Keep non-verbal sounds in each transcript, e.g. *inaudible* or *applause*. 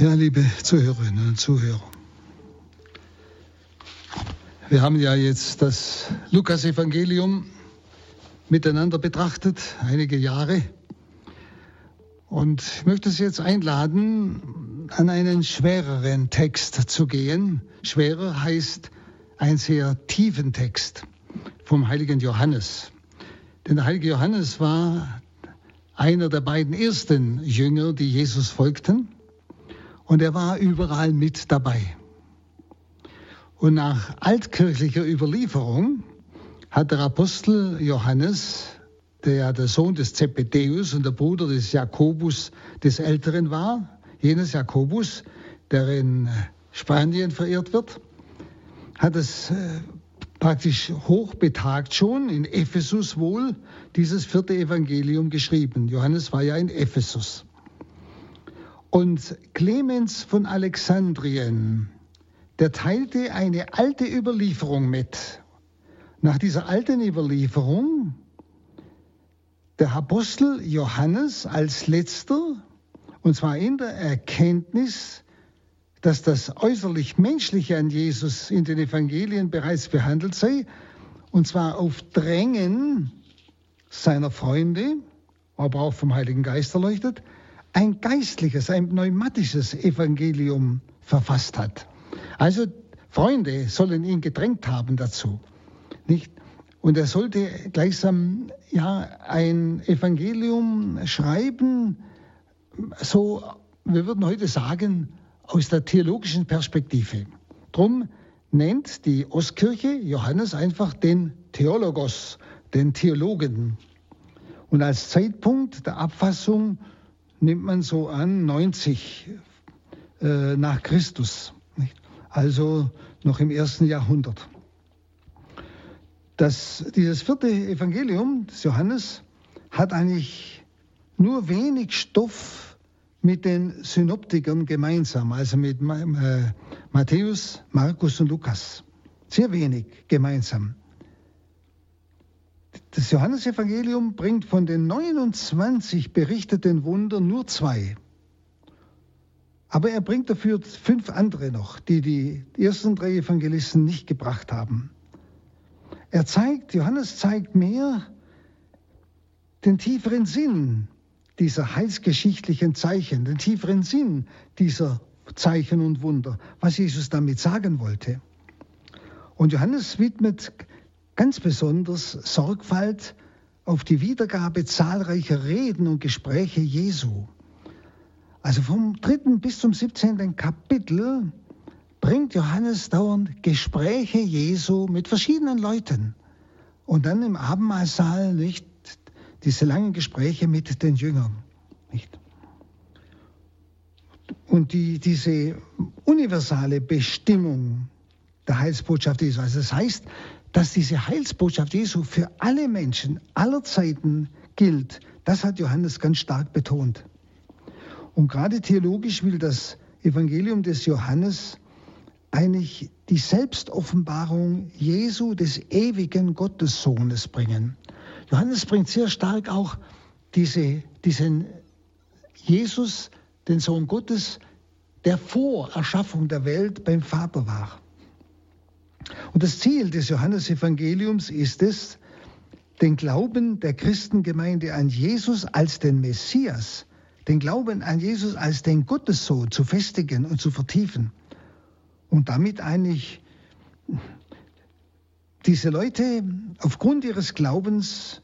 Ja, liebe Zuhörerinnen und Zuhörer. Wir haben ja jetzt das Lukas-Evangelium miteinander betrachtet, einige Jahre. Und ich möchte Sie jetzt einladen, an einen schwereren Text zu gehen. Schwerer heißt ein sehr tiefen Text vom heiligen Johannes. Denn der heilige Johannes war einer der beiden ersten Jünger, die Jesus folgten. Und er war überall mit dabei. Und nach altkirchlicher Überlieferung hat der Apostel Johannes, der ja der Sohn des Zebedeus und der Bruder des Jakobus des Älteren war, jenes Jakobus, der in Spanien verehrt wird, hat es äh, praktisch hochbetagt schon in Ephesus wohl dieses vierte Evangelium geschrieben. Johannes war ja in Ephesus. Und Clemens von Alexandrien, der teilte eine alte Überlieferung mit. Nach dieser alten Überlieferung, der Apostel Johannes als letzter, und zwar in der Erkenntnis, dass das äußerlich Menschliche an Jesus in den Evangelien bereits behandelt sei, und zwar auf Drängen seiner Freunde, aber auch vom Heiligen Geist erleuchtet, ein geistliches, ein pneumatisches Evangelium verfasst hat. Also Freunde sollen ihn gedrängt haben dazu. Nicht? Und er sollte gleichsam ja ein Evangelium schreiben, so wir würden heute sagen, aus der theologischen Perspektive. Drum nennt die Ostkirche Johannes einfach den Theologos, den Theologen. Und als Zeitpunkt der Abfassung nimmt man so an 90 äh, nach Christus also noch im ersten Jahrhundert. Das, dieses vierte Evangelium des Johannes hat eigentlich nur wenig Stoff mit den Synoptikern gemeinsam, also mit äh, Matthäus, Markus und Lukas. Sehr wenig gemeinsam. Das Johannesevangelium bringt von den 29 berichteten Wundern nur zwei. Aber er bringt dafür fünf andere noch, die die ersten drei Evangelisten nicht gebracht haben. Er zeigt, Johannes zeigt mehr den tieferen Sinn dieser heilsgeschichtlichen Zeichen, den tieferen Sinn dieser Zeichen und Wunder, was Jesus damit sagen wollte. Und Johannes widmet ganz besonders Sorgfalt auf die Wiedergabe zahlreicher Reden und Gespräche Jesu. Also vom dritten bis zum 17. Kapitel bringt Johannes dauernd Gespräche Jesu mit verschiedenen Leuten. Und dann im Abendmahlsaal nicht diese langen Gespräche mit den Jüngern. Nicht? Und die, diese universale Bestimmung der Heilsbotschaft Jesu, also das heißt, dass diese Heilsbotschaft Jesu für alle Menschen aller Zeiten gilt, das hat Johannes ganz stark betont. Und gerade theologisch will das Evangelium des Johannes eigentlich die Selbstoffenbarung Jesu des ewigen Gottessohnes bringen. Johannes bringt sehr stark auch diese, diesen Jesus, den Sohn Gottes, der vor Erschaffung der Welt beim Vater war. Und das Ziel des Johannesevangeliums ist es, den Glauben der Christengemeinde an Jesus als den Messias den Glauben an Jesus als den Gottessohn zu festigen und zu vertiefen und damit eigentlich diese Leute aufgrund ihres Glaubens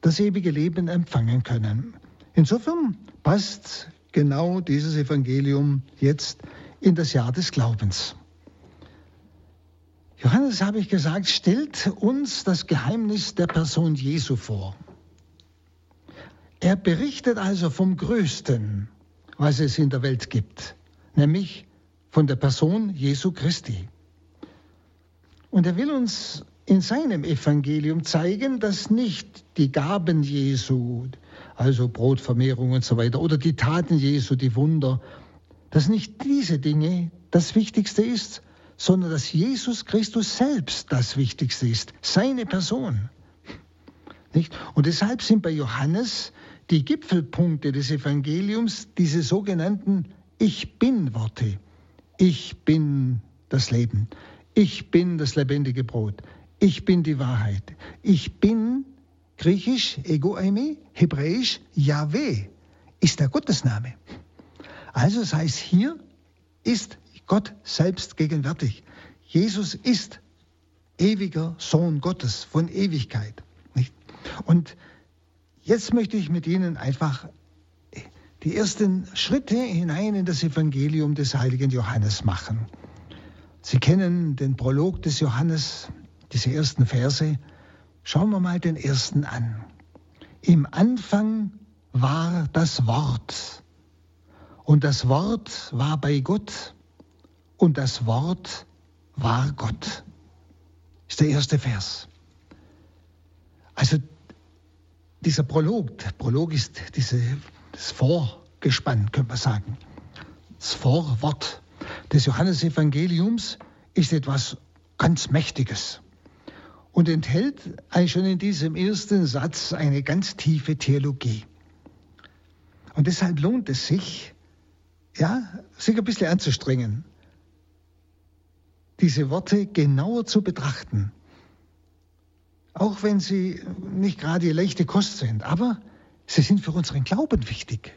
das ewige Leben empfangen können. Insofern passt genau dieses Evangelium jetzt in das Jahr des Glaubens. Johannes, habe ich gesagt, stellt uns das Geheimnis der Person Jesu vor. Er berichtet also vom Größten, was es in der Welt gibt, nämlich von der Person Jesu Christi. Und er will uns in seinem Evangelium zeigen, dass nicht die Gaben Jesu, also Brotvermehrung und so weiter, oder die Taten Jesu, die Wunder, dass nicht diese Dinge das Wichtigste ist, sondern dass Jesus Christus selbst das Wichtigste ist, seine Person. Nicht? Und deshalb sind bei Johannes die Gipfelpunkte des Evangeliums diese sogenannten Ich bin Worte. Ich bin das Leben. Ich bin das lebendige Brot. Ich bin die Wahrheit. Ich bin griechisch Ego Eimi, hebräisch Yahweh ist der Gottesname. Also das heißt, hier ist Gott selbst gegenwärtig. Jesus ist ewiger Sohn Gottes von Ewigkeit. Nicht? Und jetzt möchte ich mit Ihnen einfach die ersten Schritte hinein in das Evangelium des heiligen Johannes machen. Sie kennen den Prolog des Johannes, diese ersten Verse. Schauen wir mal den ersten an. Im Anfang war das Wort. Und das Wort war bei Gott. Und das Wort war Gott. Ist der erste Vers. Also dieser Prolog, der Prolog ist diese, das Vorgespann, könnte man sagen. Das Vorwort des Johannesevangeliums ist etwas ganz Mächtiges und enthält schon in diesem ersten Satz eine ganz tiefe Theologie. Und deshalb lohnt es sich, ja, sich ein bisschen anzustrengen, diese Worte genauer zu betrachten. Auch wenn sie nicht gerade leichte Kost sind, aber sie sind für unseren Glauben wichtig.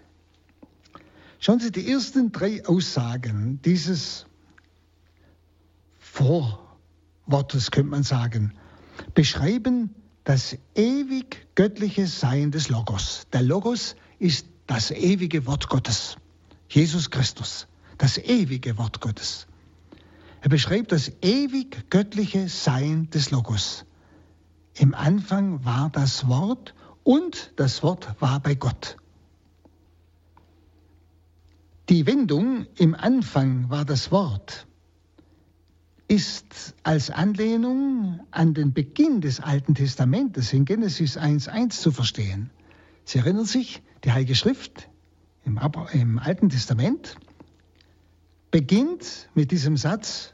Schauen Sie, die ersten drei Aussagen dieses Vorwortes, könnte man sagen, beschreiben das ewig göttliche Sein des Logos. Der Logos ist das ewige Wort Gottes. Jesus Christus, das ewige Wort Gottes. Er beschreibt das ewig göttliche Sein des Logos. Im Anfang war das Wort und das Wort war bei Gott. Die Wendung im Anfang war das Wort ist als Anlehnung an den Beginn des Alten Testamentes in Genesis 1.1 zu verstehen. Sie erinnern sich, die Heilige Schrift im, im Alten Testament beginnt mit diesem Satz,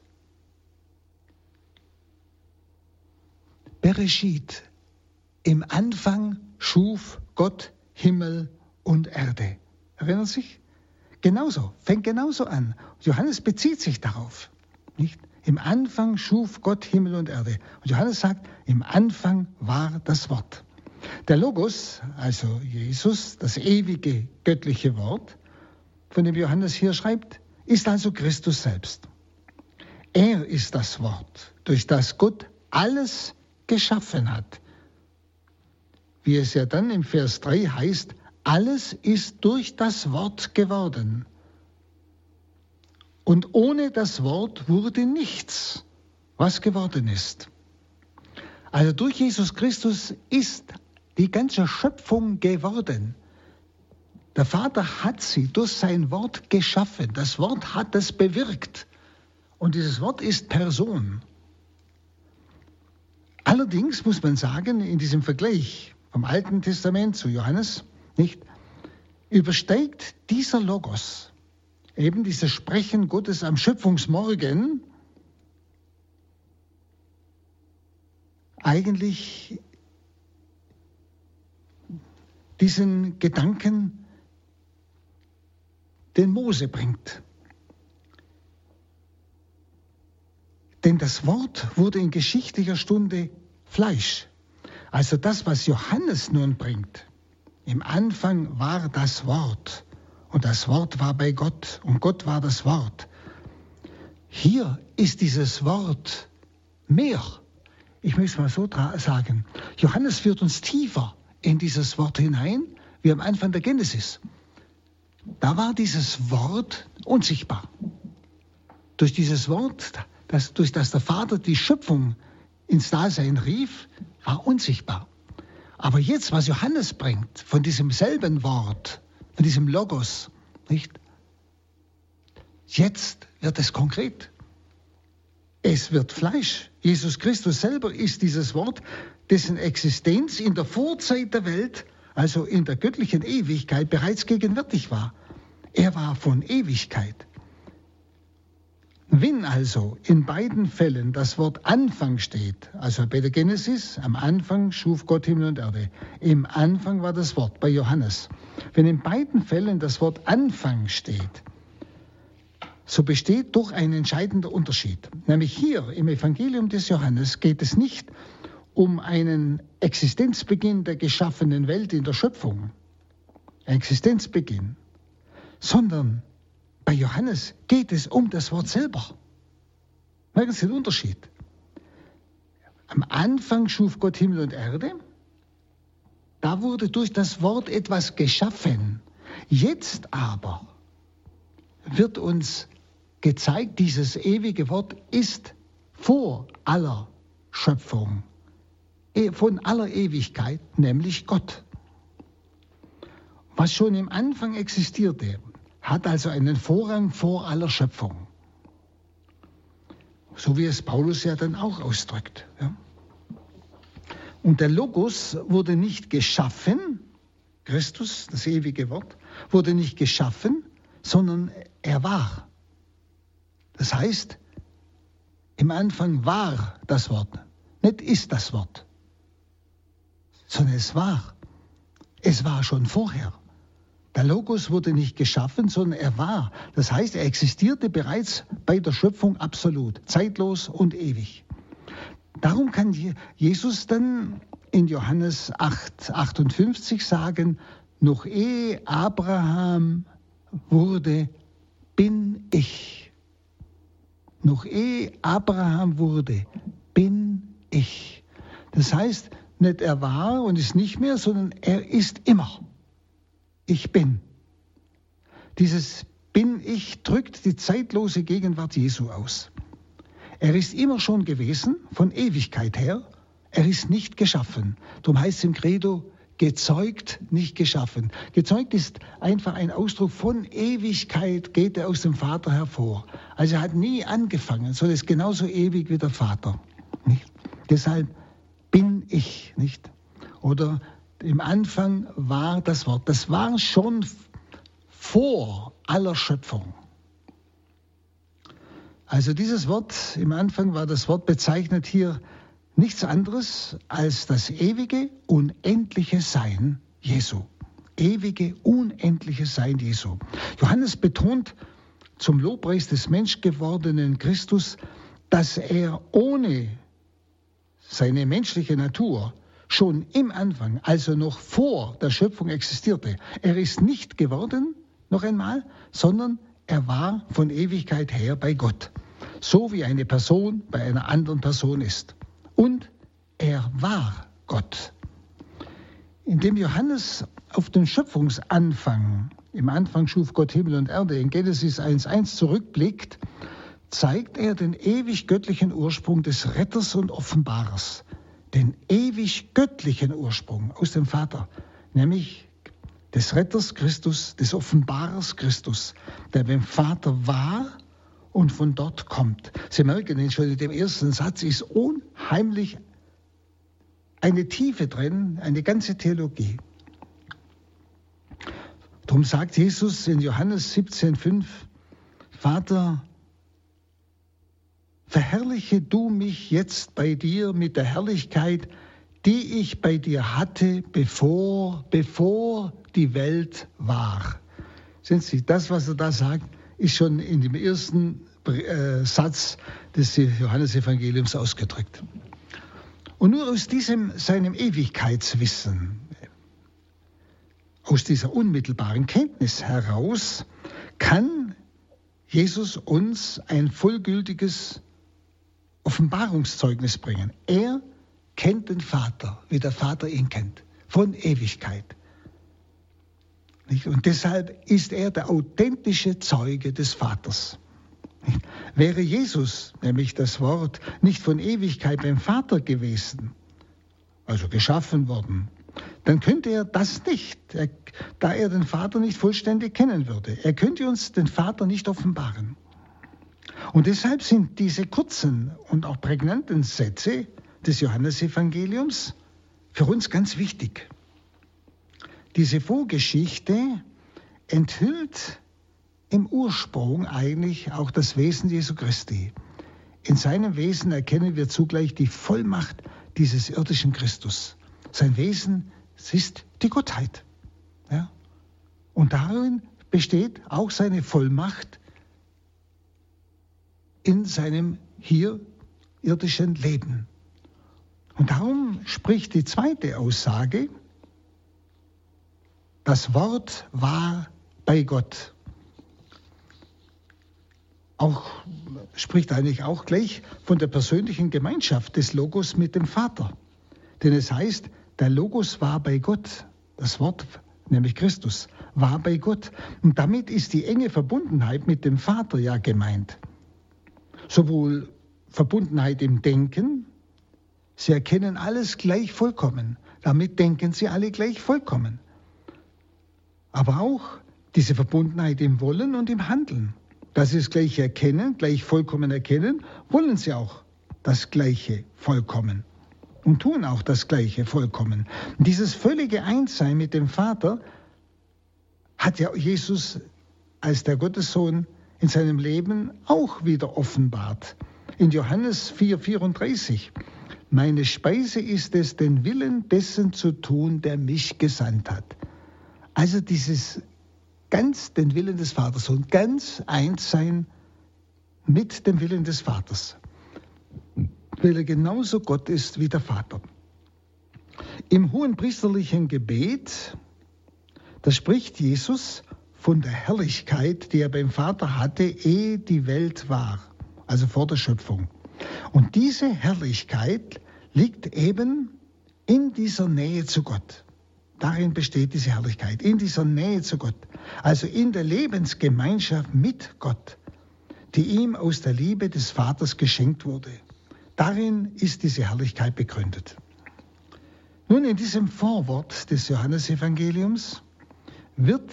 Bereshit, im Anfang schuf Gott Himmel und Erde. Erinnern Sie sich? Genauso, fängt genauso an. Johannes bezieht sich darauf. Nicht? Im Anfang schuf Gott Himmel und Erde. Und Johannes sagt, im Anfang war das Wort. Der Logos, also Jesus, das ewige göttliche Wort, von dem Johannes hier schreibt, ist also Christus selbst. Er ist das Wort, durch das Gott alles geschaffen hat. Wie es ja dann im Vers 3 heißt, alles ist durch das Wort geworden. Und ohne das Wort wurde nichts, was geworden ist. Also durch Jesus Christus ist die ganze Schöpfung geworden. Der Vater hat sie durch sein Wort geschaffen. Das Wort hat es bewirkt. Und dieses Wort ist Person. Allerdings muss man sagen, in diesem Vergleich vom Alten Testament zu Johannes, nicht, übersteigt dieser Logos, eben dieses Sprechen Gottes am Schöpfungsmorgen, eigentlich diesen Gedanken, den Mose bringt. Denn das Wort wurde in geschichtlicher Stunde Fleisch. Also das, was Johannes nun bringt. Im Anfang war das Wort und das Wort war bei Gott und Gott war das Wort. Hier ist dieses Wort mehr. Ich möchte es mal so sagen. Johannes führt uns tiefer in dieses Wort hinein, wie am Anfang der Genesis. Da war dieses Wort unsichtbar. Durch dieses Wort, das, durch das der Vater die Schöpfung ins Dasein rief, war unsichtbar. Aber jetzt, was Johannes bringt, von diesem selben Wort, von diesem Logos, nicht? Jetzt wird es konkret. Es wird Fleisch. Jesus Christus selber ist dieses Wort, dessen Existenz in der Vorzeit der Welt, also in der göttlichen Ewigkeit, bereits gegenwärtig war. Er war von Ewigkeit. Wenn also in beiden Fällen das Wort Anfang steht, also bei der Genesis, am Anfang schuf Gott Himmel und Erde, im Anfang war das Wort bei Johannes. Wenn in beiden Fällen das Wort Anfang steht, so besteht doch ein entscheidender Unterschied. Nämlich hier im Evangelium des Johannes geht es nicht um einen Existenzbeginn der geschaffenen Welt in der Schöpfung, Existenzbeginn, sondern bei Johannes geht es um das Wort selber. Merken Sie den Unterschied? Am Anfang schuf Gott Himmel und Erde. Da wurde durch das Wort etwas geschaffen. Jetzt aber wird uns gezeigt, dieses ewige Wort ist vor aller Schöpfung, von aller Ewigkeit, nämlich Gott. Was schon im Anfang existierte, hat also einen Vorrang vor aller Schöpfung. So wie es Paulus ja dann auch ausdrückt. Ja. Und der Logos wurde nicht geschaffen, Christus, das ewige Wort, wurde nicht geschaffen, sondern er war. Das heißt, im Anfang war das Wort, nicht ist das Wort, sondern es war. Es war schon vorher. Der Logos wurde nicht geschaffen, sondern er war. Das heißt, er existierte bereits bei der Schöpfung absolut, zeitlos und ewig. Darum kann Jesus dann in Johannes 8, 58 sagen, noch ehe Abraham wurde, bin ich. Noch ehe Abraham wurde, bin ich. Das heißt, nicht er war und ist nicht mehr, sondern er ist immer ich bin. Dieses bin ich drückt die zeitlose Gegenwart Jesu aus. Er ist immer schon gewesen, von Ewigkeit her. Er ist nicht geschaffen. Darum heißt es im Credo, gezeugt, nicht geschaffen. Gezeugt ist einfach ein Ausdruck von Ewigkeit, geht er aus dem Vater hervor. Also er hat nie angefangen, sondern ist genauso ewig wie der Vater. Nicht? Deshalb bin ich, nicht? Oder im Anfang war das Wort. Das war schon vor aller Schöpfung. Also dieses Wort im Anfang war das Wort bezeichnet hier nichts anderes als das ewige, unendliche Sein Jesu. Ewige, unendliche Sein Jesu. Johannes betont zum Lobpreis des menschgewordenen Christus, dass er ohne seine menschliche Natur schon im Anfang, also noch vor der Schöpfung existierte. Er ist nicht geworden, noch einmal, sondern er war von Ewigkeit her bei Gott. So wie eine Person bei einer anderen Person ist. Und er war Gott. Indem Johannes auf den Schöpfungsanfang, im Anfang schuf Gott Himmel und Erde, in Genesis 1.1 zurückblickt, zeigt er den ewig göttlichen Ursprung des Retters und Offenbarers, den ewig göttlichen Ursprung aus dem Vater, nämlich des Retters Christus, des Offenbarers Christus, der beim Vater war und von dort kommt. Sie merken schon in dem ersten Satz ist unheimlich eine Tiefe drin, eine ganze Theologie. Darum sagt Jesus in Johannes 17,5, Vater, verherrliche du mich jetzt bei dir mit der Herrlichkeit, die ich bei dir hatte, bevor, bevor die Welt war. Sehen Sie, das, was er da sagt, ist schon in dem ersten äh, Satz des Johannesevangeliums ausgedrückt. Und nur aus diesem seinem Ewigkeitswissen, aus dieser unmittelbaren Kenntnis heraus, kann Jesus uns ein vollgültiges Offenbarungszeugnis bringen. Er kennt den Vater, wie der Vater ihn kennt, von Ewigkeit. Und deshalb ist er der authentische Zeuge des Vaters. Wäre Jesus, nämlich das Wort, nicht von Ewigkeit beim Vater gewesen, also geschaffen worden, dann könnte er das nicht, da er den Vater nicht vollständig kennen würde. Er könnte uns den Vater nicht offenbaren. Und deshalb sind diese kurzen und auch prägnanten Sätze des Johannesevangeliums für uns ganz wichtig. Diese Vorgeschichte enthüllt im Ursprung eigentlich auch das Wesen Jesu Christi. In seinem Wesen erkennen wir zugleich die Vollmacht dieses irdischen Christus. Sein Wesen ist die Gottheit. Ja? Und darin besteht auch seine Vollmacht in seinem hier irdischen Leben. Und darum spricht die zweite Aussage, das Wort war bei Gott. Auch spricht eigentlich auch gleich von der persönlichen Gemeinschaft des Logos mit dem Vater. Denn es heißt, der Logos war bei Gott. Das Wort, nämlich Christus, war bei Gott. Und damit ist die enge Verbundenheit mit dem Vater ja gemeint. Sowohl Verbundenheit im Denken, sie erkennen alles gleich vollkommen. Damit denken sie alle gleich vollkommen. Aber auch diese Verbundenheit im Wollen und im Handeln. Dass sie es gleich erkennen, gleich vollkommen erkennen, wollen sie auch das Gleiche vollkommen und tun auch das Gleiche vollkommen. Dieses völlige Einssein mit dem Vater hat ja Jesus als der Gottessohn in seinem Leben auch wieder offenbart. In Johannes 4:34. Meine Speise ist es, den Willen dessen zu tun, der mich gesandt hat. Also dieses ganz den Willen des Vaters und ganz eins sein mit dem Willen des Vaters, weil er genauso Gott ist wie der Vater. Im hohen priesterlichen Gebet, da spricht Jesus von der Herrlichkeit, die er beim Vater hatte, ehe die Welt war, also vor der Schöpfung. Und diese Herrlichkeit liegt eben in dieser Nähe zu Gott. Darin besteht diese Herrlichkeit, in dieser Nähe zu Gott, also in der Lebensgemeinschaft mit Gott, die ihm aus der Liebe des Vaters geschenkt wurde. Darin ist diese Herrlichkeit begründet. Nun, in diesem Vorwort des Johannesevangeliums wird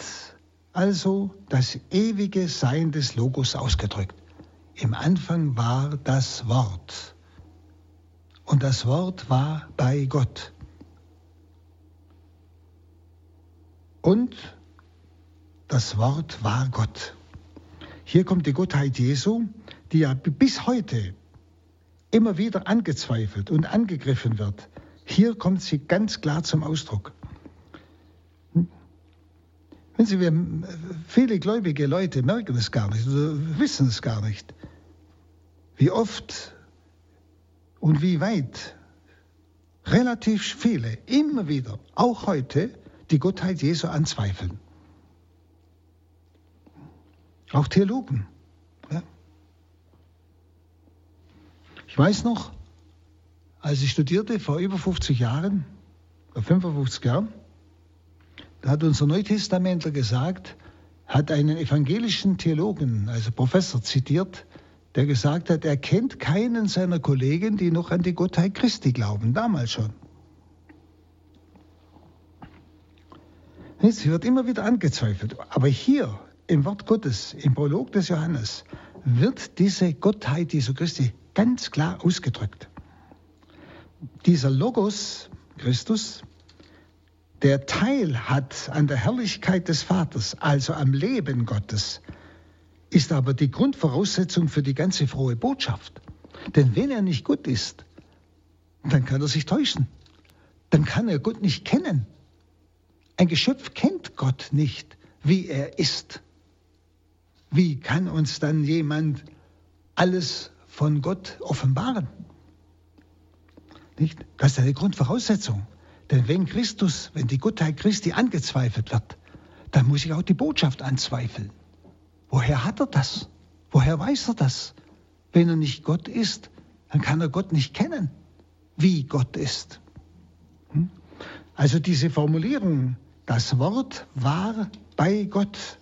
also das ewige Sein des Logos ausgedrückt. Im Anfang war das Wort. Und das Wort war bei Gott. Und das Wort war Gott. Hier kommt die Gottheit Jesu, die ja bis heute immer wieder angezweifelt und angegriffen wird. Hier kommt sie ganz klar zum Ausdruck. Wenn Sie, wir, viele gläubige Leute merken es gar nicht wissen es gar nicht, wie oft und wie weit relativ viele immer wieder, auch heute, die Gottheit Jesu anzweifeln. Auch Theologen. Ja. Ich weiß noch, als ich studierte vor über 50 Jahren, vor 55 Jahren, hat unser Neutestamentler gesagt, hat einen evangelischen Theologen, also Professor, zitiert, der gesagt hat, er kennt keinen seiner Kollegen, die noch an die Gottheit Christi glauben, damals schon. Es wird immer wieder angezweifelt. Aber hier im Wort Gottes, im Prolog des Johannes, wird diese Gottheit Jesu Christi ganz klar ausgedrückt. Dieser Logos, Christus, der Teil hat an der Herrlichkeit des Vaters, also am Leben Gottes, ist aber die Grundvoraussetzung für die ganze frohe Botschaft. Denn wenn er nicht gut ist, dann kann er sich täuschen. Dann kann er Gott nicht kennen. Ein Geschöpf kennt Gott nicht, wie er ist. Wie kann uns dann jemand alles von Gott offenbaren? Nicht? Das ist eine Grundvoraussetzung. Denn wenn Christus, wenn die Gottheit Christi angezweifelt wird, dann muss ich auch die Botschaft anzweifeln. Woher hat er das? Woher weiß er das? Wenn er nicht Gott ist, dann kann er Gott nicht kennen, wie Gott ist. Hm? Also diese Formulierung, das Wort war bei Gott,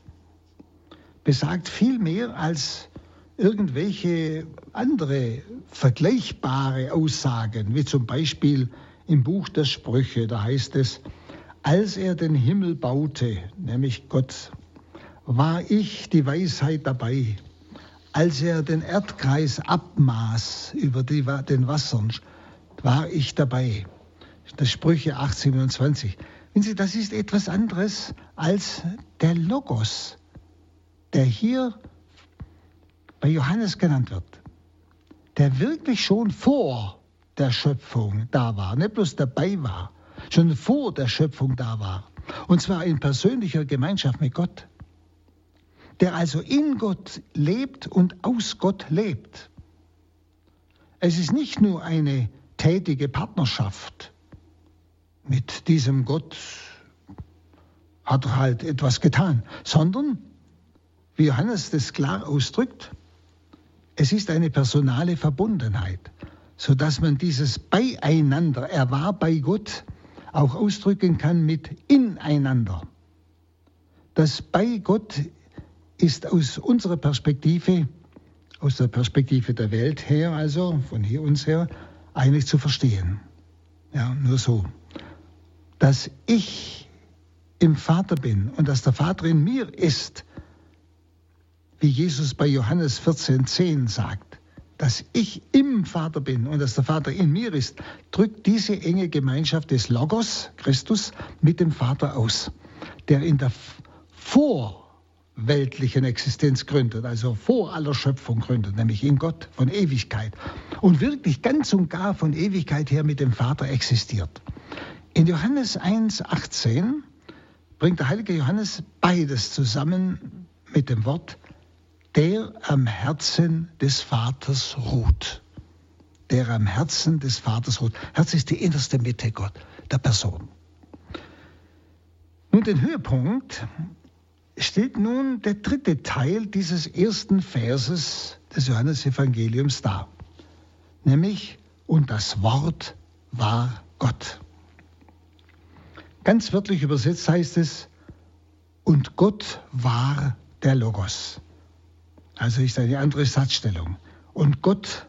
besagt viel mehr als irgendwelche andere vergleichbare Aussagen, wie zum Beispiel im Buch der Sprüche, da heißt es, als er den Himmel baute, nämlich Gott, war ich die Weisheit dabei. Als er den Erdkreis abmaß über die, den Wassern, war ich dabei. Das Sprüche 827. Wenn Sie, das ist etwas anderes als der Logos, der hier bei Johannes genannt wird, der wirklich schon vor der Schöpfung da war, nicht bloß dabei war, schon vor der Schöpfung da war. Und zwar in persönlicher Gemeinschaft mit Gott, der also in Gott lebt und aus Gott lebt. es ist nicht nur eine tätige Partnerschaft mit diesem Gott, hat er halt etwas getan, sondern, wie Johannes das klar ausdrückt, es ist eine personale Verbundenheit, sodass man dieses Beieinander, er war bei Gott, auch ausdrücken kann mit ineinander. Das bei Gott ist aus unserer Perspektive, aus der Perspektive der Welt her, also von hier uns her, eigentlich zu verstehen. Ja, nur so. Dass ich im Vater bin und dass der Vater in mir ist, wie Jesus bei Johannes 14,10 sagt, dass ich im Vater bin und dass der Vater in mir ist, drückt diese enge Gemeinschaft des Logos, Christus, mit dem Vater aus, der in der vorweltlichen Existenz gründet, also vor aller Schöpfung gründet, nämlich in Gott von Ewigkeit und wirklich ganz und gar von Ewigkeit her mit dem Vater existiert. In Johannes 1,18 bringt der heilige Johannes beides zusammen mit dem Wort der am Herzen des Vaters ruht. Der am Herzen des Vaters ruht. Herz ist die innerste Mitte Gott, der Person. Nun, den Höhepunkt steht nun der dritte Teil dieses ersten Verses des Johannesevangeliums dar, nämlich und das Wort war Gott. Ganz wörtlich übersetzt heißt es, und Gott war der Logos. Also ist eine andere Satzstellung. Und Gott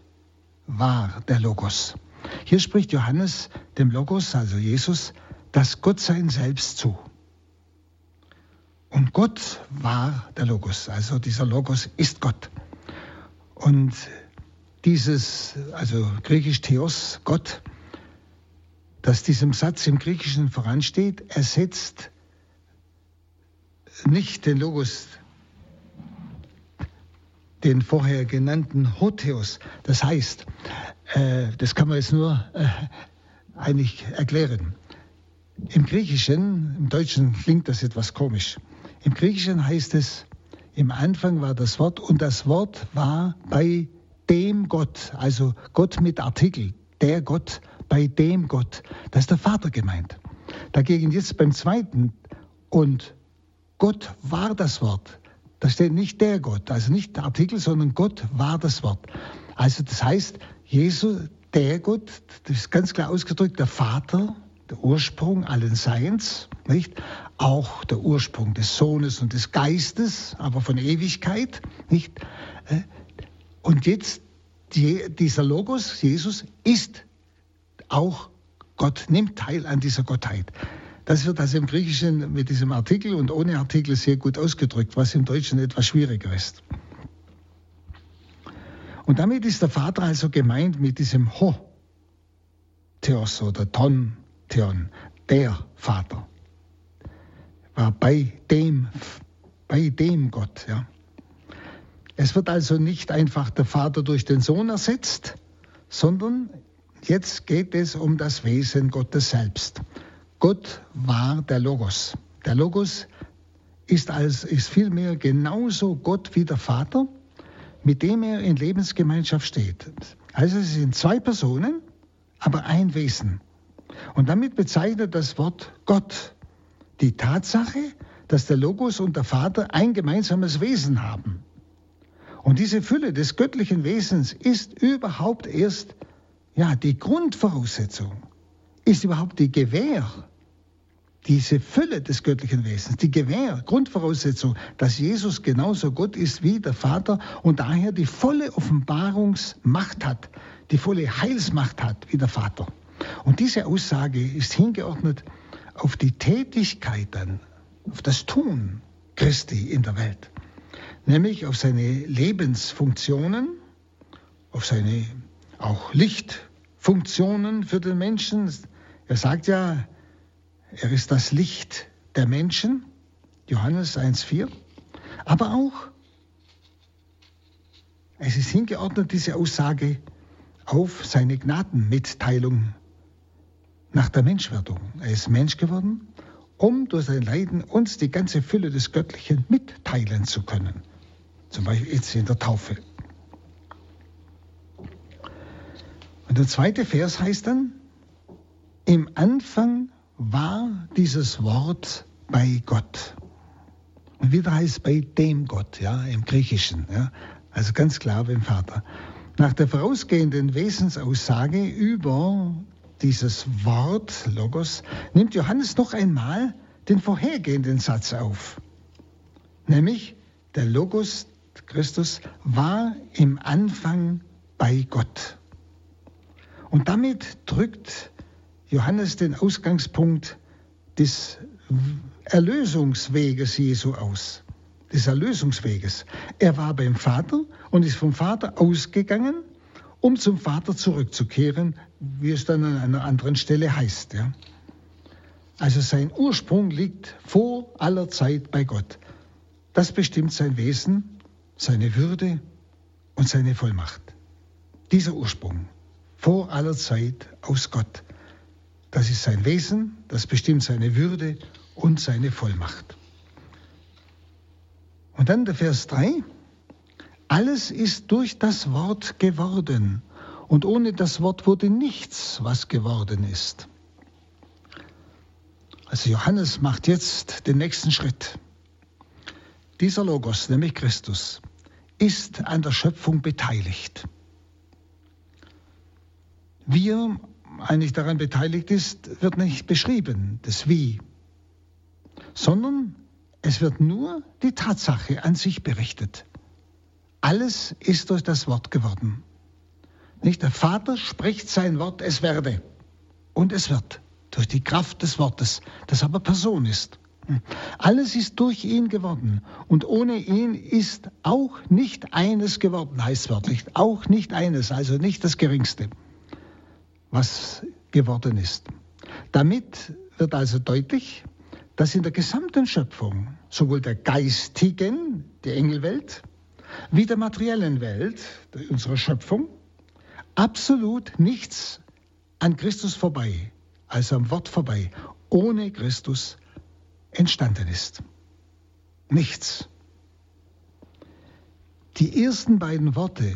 war der Logos. Hier spricht Johannes dem Logos, also Jesus, das Gottsein selbst zu. Und Gott war der Logos, also dieser Logos ist Gott. Und dieses, also griechisch Theos, Gott, das diesem Satz im Griechischen voransteht, ersetzt nicht den Logos den vorher genannten Hotheos. Das heißt, äh, das kann man jetzt nur äh, eigentlich erklären. Im Griechischen, im Deutschen klingt das etwas komisch. Im Griechischen heißt es, im Anfang war das Wort und das Wort war bei dem Gott, also Gott mit Artikel, der Gott, bei dem Gott. Das ist der Vater gemeint. Dagegen jetzt beim zweiten und Gott war das Wort. Da steht nicht der Gott, also nicht der Artikel, sondern Gott war das Wort. Also das heißt, Jesus, der Gott, das ist ganz klar ausgedrückt, der Vater, der Ursprung allen Seins, nicht? Auch der Ursprung des Sohnes und des Geistes, aber von Ewigkeit, nicht? Äh, und jetzt die, dieser Logos, Jesus, ist auch Gott, nimmt teil an dieser Gottheit. Das wird also im Griechischen mit diesem Artikel und ohne Artikel sehr gut ausgedrückt, was im Deutschen etwas schwieriger ist. Und damit ist der Vater also gemeint mit diesem Ho, Theos oder Ton, Theon, der Vater. War bei dem, bei dem Gott, ja. Es wird also nicht einfach der Vater durch den Sohn ersetzt, sondern jetzt geht es um das Wesen Gottes selbst. Gott war der Logos. Der Logos ist, als, ist vielmehr genauso Gott wie der Vater, mit dem er in Lebensgemeinschaft steht. Also es sind zwei Personen, aber ein Wesen. Und damit bezeichnet das Wort Gott die Tatsache, dass der Logos und der Vater ein gemeinsames Wesen haben. Und diese Fülle des göttlichen Wesens ist überhaupt erst ja, die Grundvoraussetzung, ist überhaupt die Gewähr diese Fülle des göttlichen Wesens, die Gewähr, Grundvoraussetzung, dass Jesus genauso Gott ist wie der Vater und daher die volle Offenbarungsmacht hat, die volle Heilsmacht hat wie der Vater. Und diese Aussage ist hingeordnet auf die Tätigkeiten, auf das Tun Christi in der Welt, nämlich auf seine Lebensfunktionen, auf seine auch Lichtfunktionen für den Menschen. Er sagt ja, er ist das Licht der Menschen, Johannes 1.4. Aber auch, es ist hingeordnet, diese Aussage, auf seine Gnadenmitteilung nach der Menschwerdung. Er ist Mensch geworden, um durch sein Leiden uns die ganze Fülle des Göttlichen mitteilen zu können. Zum Beispiel jetzt in der Taufe. Und der zweite Vers heißt dann, im Anfang war dieses Wort bei Gott. Und wieder heißt bei dem Gott, ja, im Griechischen, ja, also ganz klar beim Vater. Nach der vorausgehenden Wesensaussage über dieses Wort, Logos, nimmt Johannes noch einmal den vorhergehenden Satz auf. Nämlich, der Logos, Christus, war im Anfang bei Gott. Und damit drückt Johannes den Ausgangspunkt des Erlösungsweges Jesu aus. Des Erlösungsweges. Er war beim Vater und ist vom Vater ausgegangen, um zum Vater zurückzukehren, wie es dann an einer anderen Stelle heißt. Ja. Also sein Ursprung liegt vor aller Zeit bei Gott. Das bestimmt sein Wesen, seine Würde und seine Vollmacht. Dieser Ursprung vor aller Zeit aus Gott. Das ist sein Wesen, das bestimmt seine Würde und seine Vollmacht. Und dann der Vers 3. Alles ist durch das Wort geworden und ohne das Wort wurde nichts, was geworden ist. Also Johannes macht jetzt den nächsten Schritt. Dieser Logos, nämlich Christus, ist an der Schöpfung beteiligt. Wir eigentlich daran beteiligt ist, wird nicht beschrieben, das Wie, sondern es wird nur die Tatsache an sich berichtet. Alles ist durch das Wort geworden. Nicht der Vater spricht sein Wort, es werde. Und es wird. Durch die Kraft des Wortes, das aber Person ist. Alles ist durch ihn geworden. Und ohne ihn ist auch nicht eines geworden, heißt wörtlich. Auch nicht eines, also nicht das Geringste was geworden ist. Damit wird also deutlich, dass in der gesamten Schöpfung sowohl der geistigen, der Engelwelt, wie der materiellen Welt, unserer Schöpfung, absolut nichts an Christus vorbei, also am Wort vorbei, ohne Christus entstanden ist. Nichts. Die ersten beiden Worte,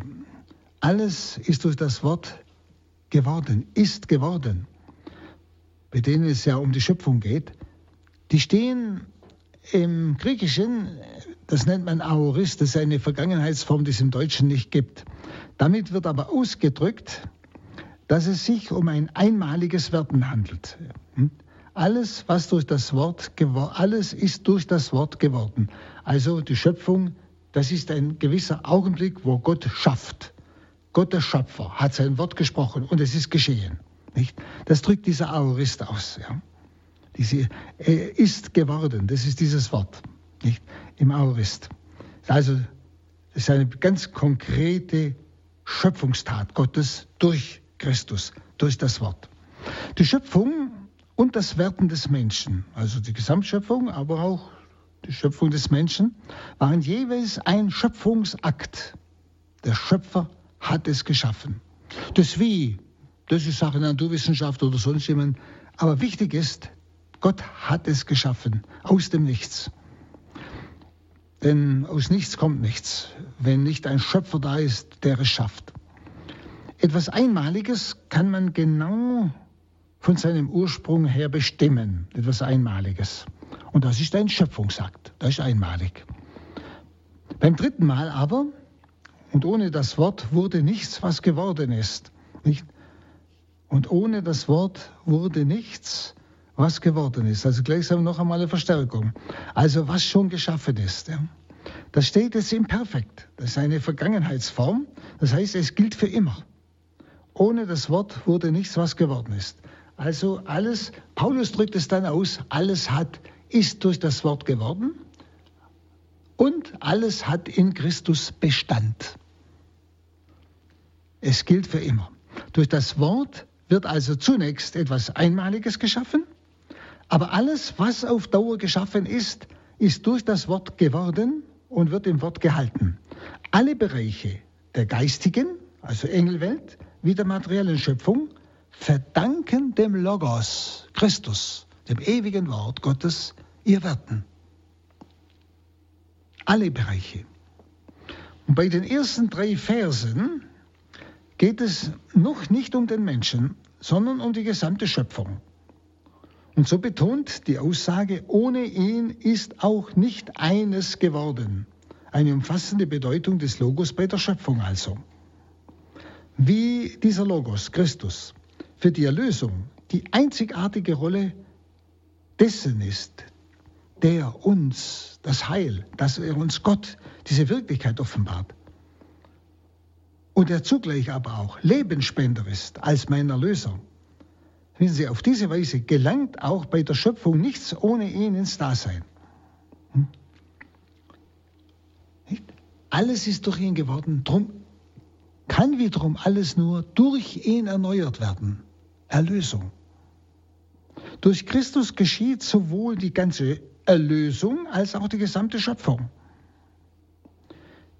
alles ist durch das Wort geworden, ist geworden, bei denen es ja um die Schöpfung geht, die stehen im Griechischen, das nennt man Aorist, das ist eine Vergangenheitsform, die es im Deutschen nicht gibt. Damit wird aber ausgedrückt, dass es sich um ein einmaliges Werden handelt. Hm? Alles, was durch das Wort alles ist durch das Wort geworden. Also die Schöpfung, das ist ein gewisser Augenblick, wo Gott schafft. Gott der Schöpfer hat sein Wort gesprochen und es ist geschehen. Nicht? Das drückt dieser Aorist aus. Ja? Diese, er ist geworden, das ist dieses Wort nicht? im Aorist. Also es ist eine ganz konkrete Schöpfungstat Gottes durch Christus, durch das Wort. Die Schöpfung und das Werden des Menschen, also die Gesamtschöpfung, aber auch die Schöpfung des Menschen, waren jeweils ein Schöpfungsakt. Der Schöpfer hat es geschaffen. Das Wie, das ist Sache Naturwissenschaft oder sonst jemand. Aber wichtig ist, Gott hat es geschaffen, aus dem Nichts. Denn aus nichts kommt nichts, wenn nicht ein Schöpfer da ist, der es schafft. Etwas Einmaliges kann man genau von seinem Ursprung her bestimmen. Etwas Einmaliges. Und das ist ein Schöpfungsakt. Das ist einmalig. Beim dritten Mal aber und ohne das Wort wurde nichts, was geworden ist. Nicht? Und ohne das Wort wurde nichts, was geworden ist. Also gleichsam noch einmal eine Verstärkung. Also was schon geschaffen ist. Ja. Das steht jetzt im Perfekt. Das ist eine Vergangenheitsform. Das heißt, es gilt für immer. Ohne das Wort wurde nichts, was geworden ist. Also alles, Paulus drückt es dann aus, alles hat, ist durch das Wort geworden und alles hat in Christus Bestand. Es gilt für immer. Durch das Wort wird also zunächst etwas Einmaliges geschaffen, aber alles, was auf Dauer geschaffen ist, ist durch das Wort geworden und wird im Wort gehalten. Alle Bereiche der geistigen, also Engelwelt, wie der materiellen Schöpfung, verdanken dem Logos, Christus, dem ewigen Wort Gottes, ihr Werden. Alle Bereiche. Und bei den ersten drei Versen geht es noch nicht um den Menschen, sondern um die gesamte Schöpfung. Und so betont die Aussage, ohne ihn ist auch nicht eines geworden. Eine umfassende Bedeutung des Logos bei der Schöpfung also. Wie dieser Logos, Christus, für die Erlösung die einzigartige Rolle dessen ist, der uns das Heil, dass er uns Gott, diese Wirklichkeit offenbart. Und der zugleich aber auch Lebensspender ist als mein Erlöser. Wissen Sie, auf diese Weise gelangt auch bei der Schöpfung nichts ohne ihn ins Dasein. Hm? Alles ist durch ihn geworden, drum kann wiederum alles nur durch ihn erneuert werden. Erlösung. Durch Christus geschieht sowohl die ganze Erlösung als auch die gesamte Schöpfung.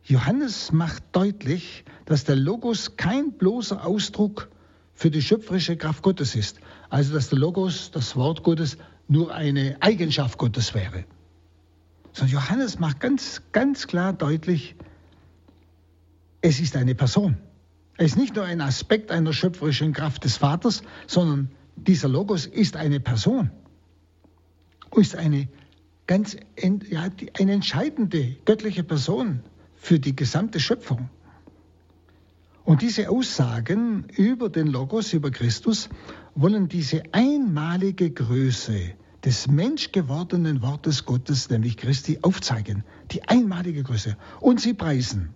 Johannes macht deutlich, dass der Logos kein bloßer Ausdruck für die schöpferische Kraft Gottes ist. Also dass der Logos, das Wort Gottes, nur eine Eigenschaft Gottes wäre. Sondern Johannes macht ganz, ganz klar deutlich, es ist eine Person. Es ist nicht nur ein Aspekt einer schöpferischen Kraft des Vaters, sondern dieser Logos ist eine Person. Ist eine ganz ja, eine entscheidende göttliche Person für die gesamte Schöpfung. Und diese Aussagen über den Logos, über Christus, wollen diese einmalige Größe des menschgewordenen Wortes Gottes, nämlich Christi, aufzeigen. Die einmalige Größe. Und sie preisen.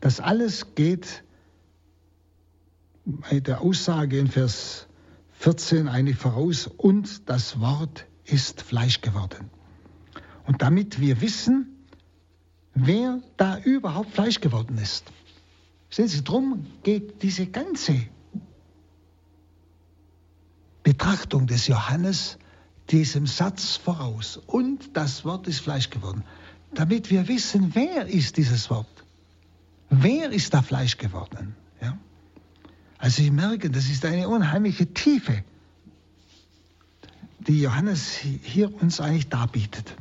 Das alles geht bei der Aussage in Vers 14 eigentlich voraus. Und das Wort ist Fleisch geworden. Und damit wir wissen, wer da überhaupt Fleisch geworden ist. Sehen Sie, drum geht diese ganze Betrachtung des Johannes diesem Satz voraus. Und das Wort ist Fleisch geworden. Damit wir wissen, wer ist dieses Wort? Wer ist da Fleisch geworden? Ja? Also Sie merken, das ist eine unheimliche Tiefe, die Johannes hier uns eigentlich darbietet.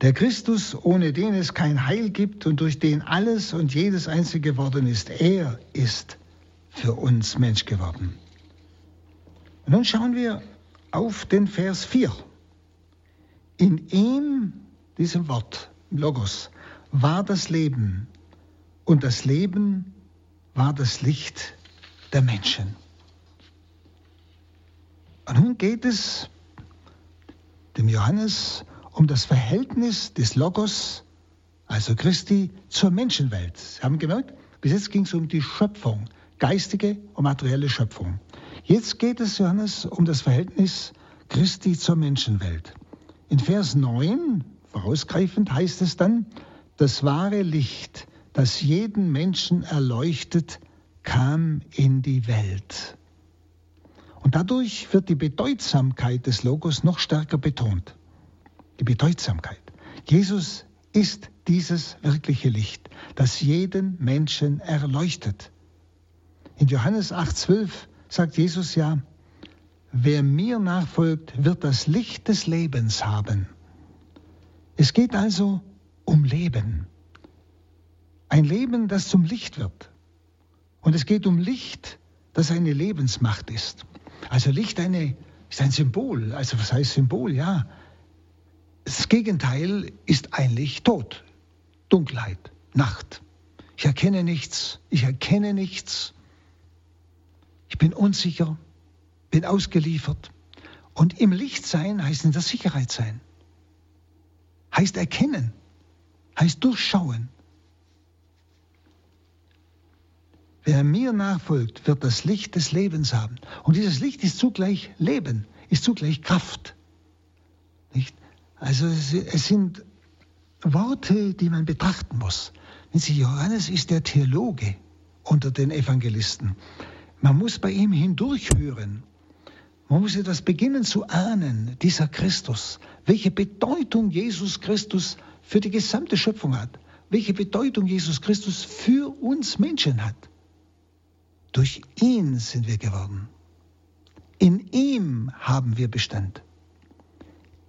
Der Christus, ohne den es kein Heil gibt und durch den alles und jedes Einzige geworden ist, er ist für uns Mensch geworden. Und nun schauen wir auf den Vers 4. In ihm, diesem Wort, Logos, war das Leben und das Leben war das Licht der Menschen. Nun geht es dem Johannes um das Verhältnis des Logos, also Christi, zur Menschenwelt. Sie haben gemerkt, bis jetzt ging es um die Schöpfung, geistige und materielle Schöpfung. Jetzt geht es, Johannes, um das Verhältnis Christi zur Menschenwelt. In Vers 9, vorausgreifend, heißt es dann, das wahre Licht, das jeden Menschen erleuchtet, kam in die Welt. Und dadurch wird die Bedeutsamkeit des Logos noch stärker betont die Bedeutsamkeit. Jesus ist dieses wirkliche Licht, das jeden Menschen erleuchtet. In Johannes 8,12 sagt Jesus ja, wer mir nachfolgt, wird das Licht des Lebens haben. Es geht also um Leben. Ein Leben, das zum Licht wird. Und es geht um Licht, das eine Lebensmacht ist. Also Licht eine, ist ein Symbol. Also was heißt Symbol? Ja, das Gegenteil ist eigentlich Tod, Dunkelheit, Nacht. Ich erkenne nichts, ich erkenne nichts. Ich bin unsicher, bin ausgeliefert. Und im Licht sein heißt in der Sicherheit sein. Heißt erkennen, heißt durchschauen. Wer mir nachfolgt, wird das Licht des Lebens haben. Und dieses Licht ist zugleich Leben, ist zugleich Kraft. Nicht? Also es sind Worte, die man betrachten muss. Sie, Johannes ist der Theologe unter den Evangelisten. Man muss bei ihm hindurchhören. Man muss etwas beginnen zu ahnen, dieser Christus, welche Bedeutung Jesus Christus für die gesamte Schöpfung hat, welche Bedeutung Jesus Christus für uns Menschen hat. Durch ihn sind wir geworden. In ihm haben wir Bestand.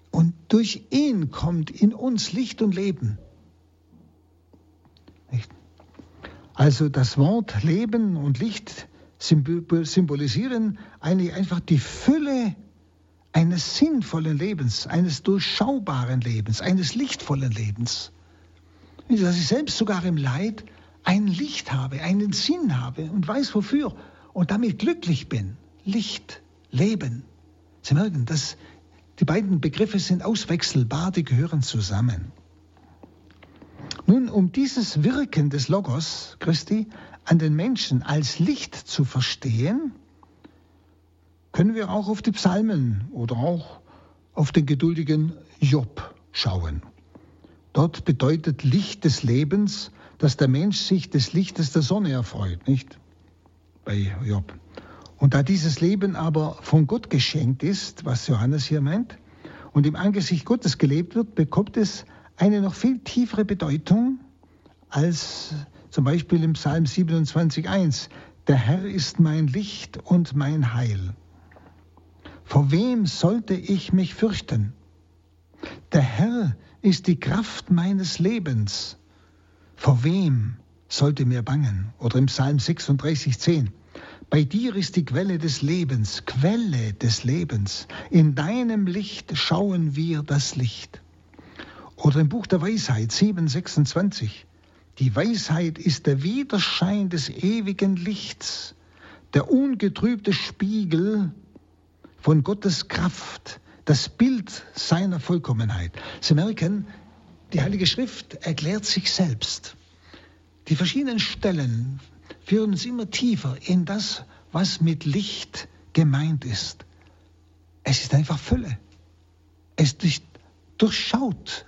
Und durch ihn kommt in uns Licht und Leben. Also das Wort Leben und Licht symbolisieren eigentlich einfach die Fülle eines sinnvollen Lebens, eines durchschaubaren Lebens, eines lichtvollen Lebens. Dass ich selbst sogar im Leid ein Licht habe, einen Sinn habe und weiß wofür und damit glücklich bin. Licht, Leben. Sie merken, dass die beiden Begriffe sind auswechselbar, die gehören zusammen. Nun, um dieses Wirken des Logos Christi an den Menschen als Licht zu verstehen, können wir auch auf die Psalmen oder auch auf den geduldigen Job schauen. Dort bedeutet Licht des Lebens, dass der Mensch sich des Lichtes der Sonne erfreut, nicht? Bei Job. Und da dieses Leben aber von Gott geschenkt ist, was Johannes hier meint, und im Angesicht Gottes gelebt wird, bekommt es eine noch viel tiefere Bedeutung als zum Beispiel im Psalm 27.1. Der Herr ist mein Licht und mein Heil. Vor wem sollte ich mich fürchten? Der Herr ist die Kraft meines Lebens. Vor wem sollte mir bangen? Oder im Psalm 36.10. Bei dir ist die Quelle des Lebens, Quelle des Lebens. In deinem Licht schauen wir das Licht. Oder im Buch der Weisheit 7,26. Die Weisheit ist der Widerschein des ewigen Lichts, der ungetrübte Spiegel von Gottes Kraft, das Bild seiner Vollkommenheit. Sie merken, die Heilige Schrift erklärt sich selbst. Die verschiedenen Stellen führen uns immer tiefer in das, was mit Licht gemeint ist. Es ist einfach Fülle. Es durchschaut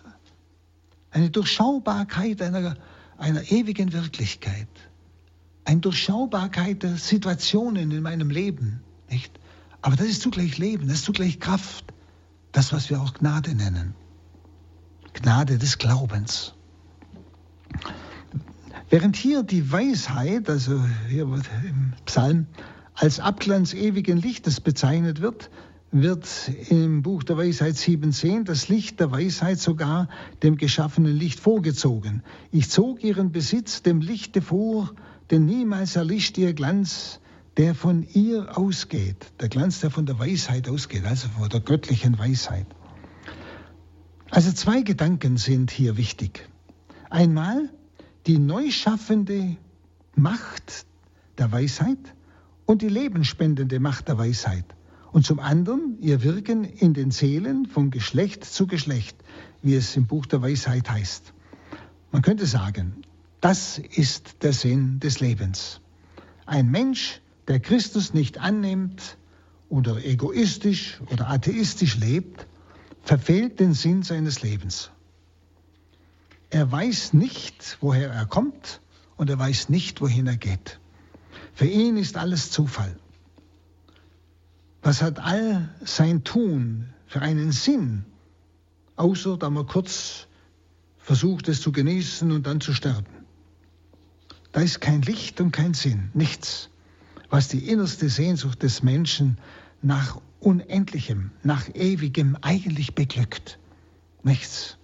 eine Durchschaubarkeit einer, einer ewigen Wirklichkeit, eine Durchschaubarkeit der Situationen in meinem Leben. Nicht? Aber das ist zugleich Leben, das ist zugleich Kraft, das, was wir auch Gnade nennen. Gnade des Glaubens. Während hier die Weisheit, also hier im Psalm, als Abglanz ewigen Lichtes bezeichnet wird, wird im Buch der Weisheit 7.10 das Licht der Weisheit sogar dem geschaffenen Licht vorgezogen. Ich zog ihren Besitz dem Lichte vor, denn niemals erlischt ihr Glanz, der von ihr ausgeht. Der Glanz, der von der Weisheit ausgeht, also von der göttlichen Weisheit. Also zwei Gedanken sind hier wichtig. Einmal die neu schaffende Macht der Weisheit und die lebenspendende Macht der Weisheit. Und zum anderen ihr Wirken in den Seelen von Geschlecht zu Geschlecht, wie es im Buch der Weisheit heißt. Man könnte sagen, das ist der Sinn des Lebens. Ein Mensch, der Christus nicht annimmt oder egoistisch oder atheistisch lebt, verfehlt den Sinn seines Lebens. Er weiß nicht, woher er kommt und er weiß nicht, wohin er geht. Für ihn ist alles Zufall. Was hat all sein Tun für einen Sinn, außer da man kurz versucht, es zu genießen und dann zu sterben? Da ist kein Licht und kein Sinn, nichts, was die innerste Sehnsucht des Menschen nach Unendlichem, nach Ewigem eigentlich beglückt. Nichts.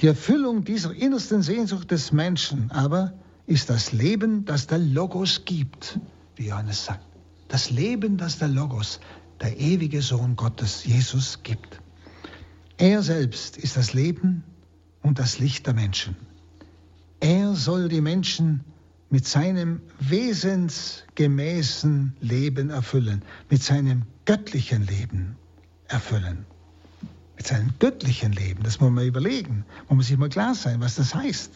Die Erfüllung dieser innersten Sehnsucht des Menschen aber ist das Leben, das der Logos gibt, wie Johannes sagt. Das Leben, das der Logos, der ewige Sohn Gottes, Jesus, gibt. Er selbst ist das Leben und das Licht der Menschen. Er soll die Menschen mit seinem wesensgemäßen Leben erfüllen, mit seinem göttlichen Leben erfüllen mit seinem göttlichen Leben. Das muss man überlegen. Man muss sich mal klar sein, was das heißt.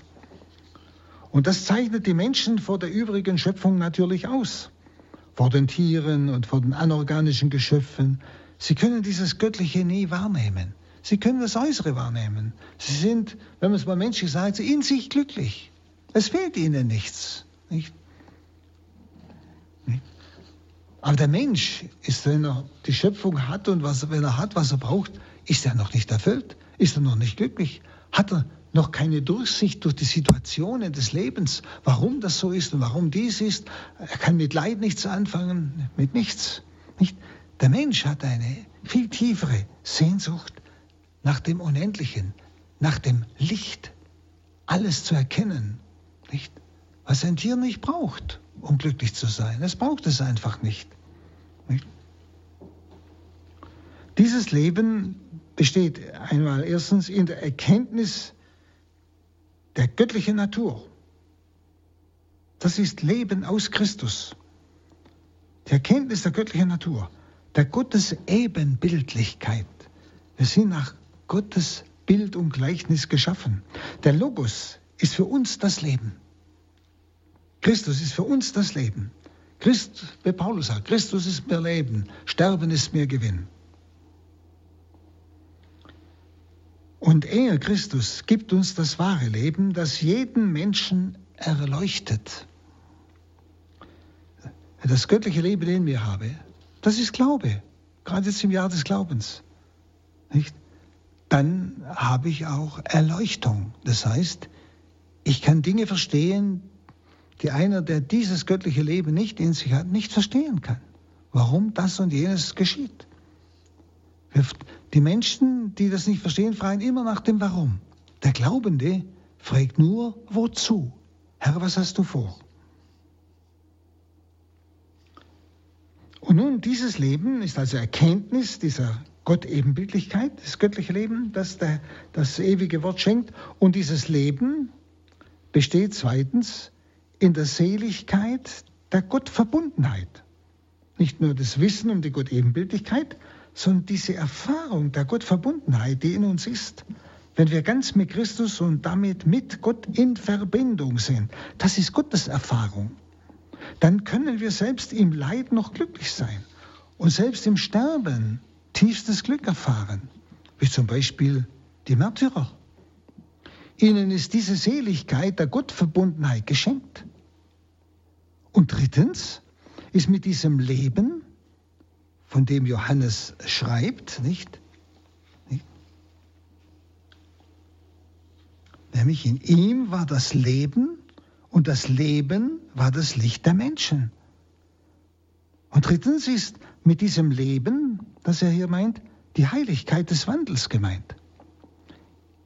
Und das zeichnet die Menschen vor der übrigen Schöpfung natürlich aus. Vor den Tieren und vor den anorganischen Geschöpfen. Sie können dieses Göttliche nie wahrnehmen. Sie können das Äußere wahrnehmen. Sie sind, wenn man es mal menschlich sagt, in sich glücklich. Es fehlt ihnen nichts. Nicht? Aber der Mensch ist, wenn er die Schöpfung hat und was, wenn er hat, was er braucht, ist er noch nicht erfüllt? Ist er noch nicht glücklich? Hat er noch keine Durchsicht durch die Situationen des Lebens, warum das so ist und warum dies ist? Er kann mit Leid nichts anfangen, mit nichts. Nicht? Der Mensch hat eine viel tiefere Sehnsucht nach dem Unendlichen, nach dem Licht, alles zu erkennen. Nicht? was ein Tier nicht braucht, um glücklich zu sein. Es braucht es einfach nicht. nicht? Dieses Leben besteht einmal erstens in der Erkenntnis der göttlichen Natur. Das ist Leben aus Christus. Die Erkenntnis der göttlichen Natur, der Gottes Ebenbildlichkeit. Wir sind nach Gottes Bild und Gleichnis geschaffen. Der Logos ist für uns das Leben. Christus ist für uns das Leben. Christ, wie Paulus sagt, Christus ist mir Leben, Sterben ist mir Gewinn. Und er, Christus, gibt uns das wahre Leben, das jeden Menschen erleuchtet. Das göttliche Leben, den wir haben, das ist Glaube, gerade jetzt im Jahr des Glaubens. Nicht? Dann habe ich auch Erleuchtung. Das heißt, ich kann Dinge verstehen, die einer, der dieses göttliche Leben nicht in sich hat, nicht verstehen kann. Warum das und jenes geschieht. Die Menschen, die das nicht verstehen, fragen immer nach dem Warum. Der Glaubende fragt nur, wozu? Herr, was hast du vor? Und nun, dieses Leben ist also Erkenntnis dieser Gott-Ebenbildlichkeit, das göttliche Leben, das der, das ewige Wort schenkt. Und dieses Leben besteht zweitens in der Seligkeit der Gottverbundenheit. Nicht nur das Wissen um die Gott-Ebenbildlichkeit, sondern diese Erfahrung der Gottverbundenheit, die in uns ist. Wenn wir ganz mit Christus und damit mit Gott in Verbindung sind, das ist Gottes Erfahrung. Dann können wir selbst im Leid noch glücklich sein und selbst im Sterben tiefstes Glück erfahren, wie zum Beispiel die Märtyrer. Ihnen ist diese Seligkeit der Gottverbundenheit geschenkt. Und drittens ist mit diesem Leben, von dem Johannes schreibt, nicht? Nämlich in ihm war das Leben und das Leben war das Licht der Menschen. Und drittens ist mit diesem Leben, das er hier meint, die Heiligkeit des Wandels gemeint.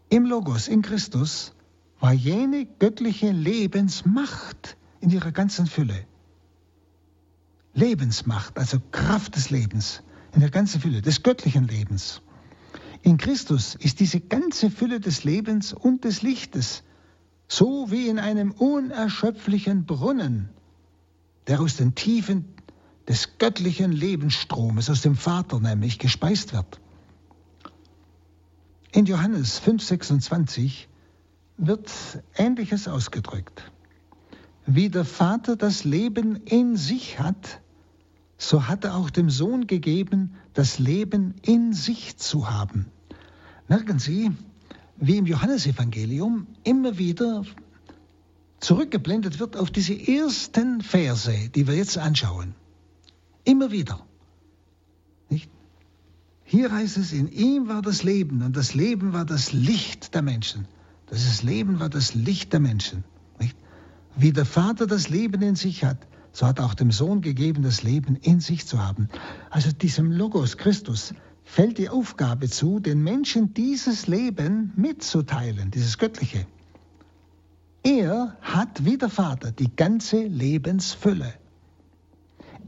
Im Logos, in Christus, war jene göttliche Lebensmacht in ihrer ganzen Fülle. Lebensmacht, also Kraft des Lebens, in der ganzen Fülle, des göttlichen Lebens. In Christus ist diese ganze Fülle des Lebens und des Lichtes, so wie in einem unerschöpflichen Brunnen, der aus den Tiefen des göttlichen Lebensstromes, aus dem Vater nämlich, gespeist wird. In Johannes 5,26 wird Ähnliches ausgedrückt. Wie der Vater das Leben in sich hat, so hat er auch dem Sohn gegeben, das Leben in sich zu haben. Merken Sie, wie im Johannesevangelium immer wieder zurückgeblendet wird auf diese ersten Verse, die wir jetzt anschauen. Immer wieder. Nicht? Hier heißt es, in ihm war das Leben und das Leben war das Licht der Menschen. Das Leben war das Licht der Menschen. Wie der Vater das Leben in sich hat, so hat auch dem Sohn gegeben, das Leben in sich zu haben. Also diesem Logos Christus fällt die Aufgabe zu, den Menschen dieses Leben mitzuteilen, dieses Göttliche. Er hat wie der Vater die ganze Lebensfülle.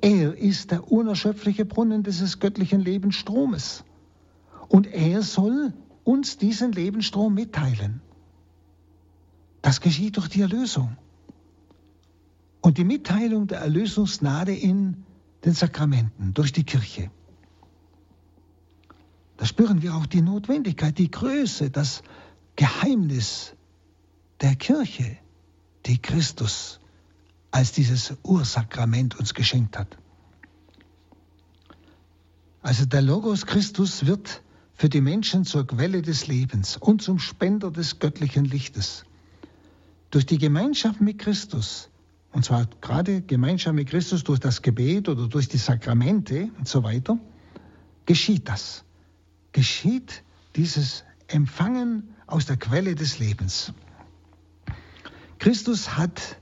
Er ist der unerschöpfliche Brunnen dieses göttlichen Lebensstromes. Und er soll uns diesen Lebensstrom mitteilen. Das geschieht durch die Erlösung. Und die Mitteilung der Erlösungsgnade in den Sakramenten, durch die Kirche. Da spüren wir auch die Notwendigkeit, die Größe, das Geheimnis der Kirche, die Christus als dieses Ursakrament uns geschenkt hat. Also der Logos Christus wird für die Menschen zur Quelle des Lebens und zum Spender des göttlichen Lichtes. Durch die Gemeinschaft mit Christus, und zwar gerade Gemeinschaft mit Christus durch das Gebet oder durch die Sakramente und so weiter, geschieht das. Geschieht dieses Empfangen aus der Quelle des Lebens. Christus hat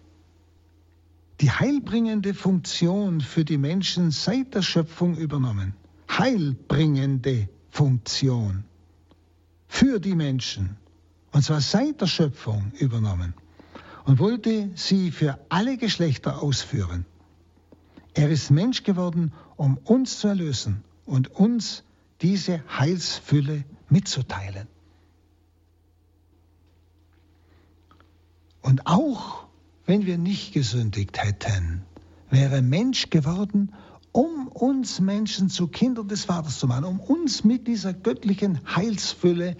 die heilbringende Funktion für die Menschen seit der Schöpfung übernommen. Heilbringende Funktion für die Menschen. Und zwar seit der Schöpfung übernommen. Und wollte sie für alle Geschlechter ausführen. Er ist Mensch geworden, um uns zu erlösen und uns diese Heilsfülle mitzuteilen. Und auch wenn wir nicht gesündigt hätten, wäre Mensch geworden, um uns Menschen zu Kindern des Vaters zu machen, um uns mit dieser göttlichen Heilsfülle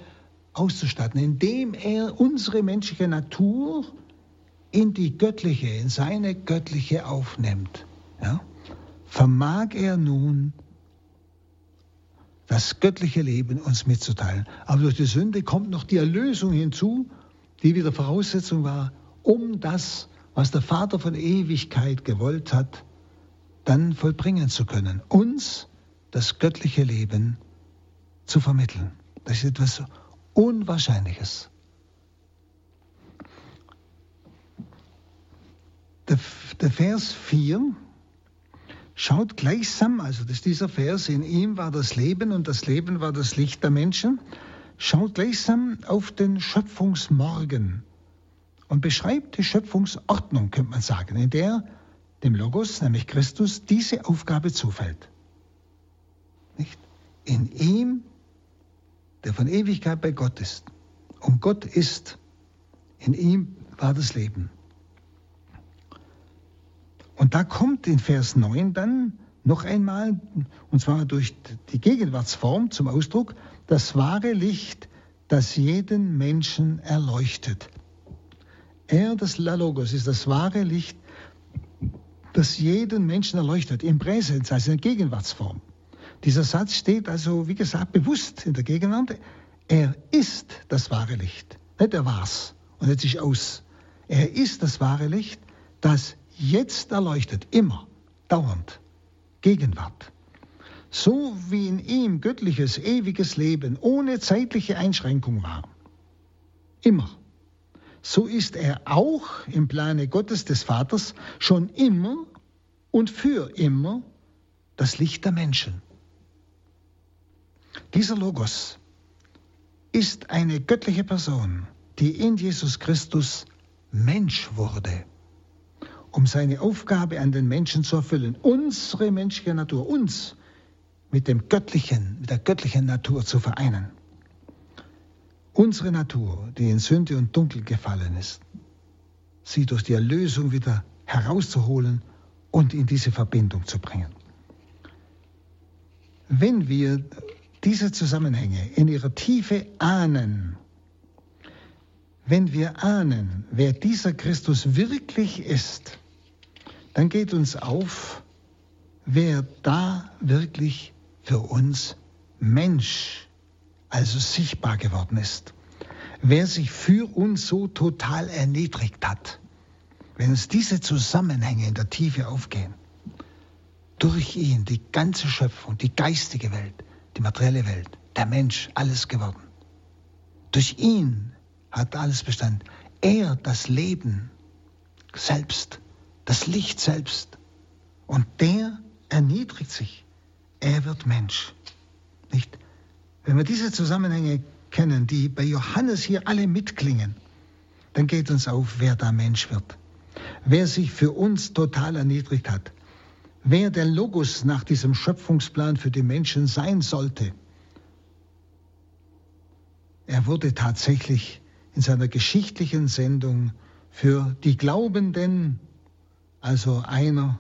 auszustatten, indem er unsere menschliche Natur in die göttliche, in seine göttliche aufnimmt. Ja? Vermag er nun das göttliche Leben uns mitzuteilen. Aber durch die Sünde kommt noch die Erlösung hinzu, die wieder Voraussetzung war, um das, was der Vater von Ewigkeit gewollt hat, dann vollbringen zu können. Uns das göttliche Leben zu vermitteln. Das ist etwas Unwahrscheinliches. Der, der Vers 4 schaut gleichsam, also das ist dieser Vers, in ihm war das Leben und das Leben war das Licht der Menschen, schaut gleichsam auf den Schöpfungsmorgen und beschreibt die Schöpfungsordnung, könnte man sagen, in der dem Logos, nämlich Christus, diese Aufgabe zufällt. Nicht? In ihm, der von Ewigkeit bei Gott ist, und Gott ist, in ihm war das Leben. Und da kommt in Vers 9 dann noch einmal, und zwar durch die Gegenwartsform zum Ausdruck, das wahre Licht, das jeden Menschen erleuchtet. Er, das Logos, ist das wahre Licht, das jeden Menschen erleuchtet, im Präsens, also in der Gegenwartsform. Dieser Satz steht also, wie gesagt, bewusst in der Gegenwart. Er ist das wahre Licht. Nicht er war's und jetzt ist aus. Er ist das wahre Licht, das jetzt erleuchtet, immer, dauernd, Gegenwart. So wie in ihm göttliches, ewiges Leben ohne zeitliche Einschränkung war. Immer. So ist er auch im Plane Gottes des Vaters schon immer und für immer das Licht der Menschen. Dieser Logos ist eine göttliche Person, die in Jesus Christus Mensch wurde um seine Aufgabe an den Menschen zu erfüllen, unsere menschliche Natur, uns mit dem göttlichen, mit der göttlichen Natur zu vereinen. Unsere Natur, die in Sünde und Dunkel gefallen ist, sie durch die Erlösung wieder herauszuholen und in diese Verbindung zu bringen. Wenn wir diese Zusammenhänge in ihrer Tiefe ahnen, wenn wir ahnen, wer dieser Christus wirklich ist, dann geht uns auf, wer da wirklich für uns Mensch, also sichtbar geworden ist. Wer sich für uns so total erniedrigt hat. Wenn uns diese Zusammenhänge in der Tiefe aufgehen, durch ihn die ganze Schöpfung, die geistige Welt, die materielle Welt, der Mensch, alles geworden. Durch ihn hat alles Bestand. Er, das Leben selbst, das Licht selbst. Und der erniedrigt sich. Er wird Mensch. Nicht? Wenn wir diese Zusammenhänge kennen, die bei Johannes hier alle mitklingen, dann geht uns auf, wer da Mensch wird. Wer sich für uns total erniedrigt hat. Wer der Logos nach diesem Schöpfungsplan für die Menschen sein sollte. Er wurde tatsächlich in seiner geschichtlichen Sendung für die Glaubenden, also einer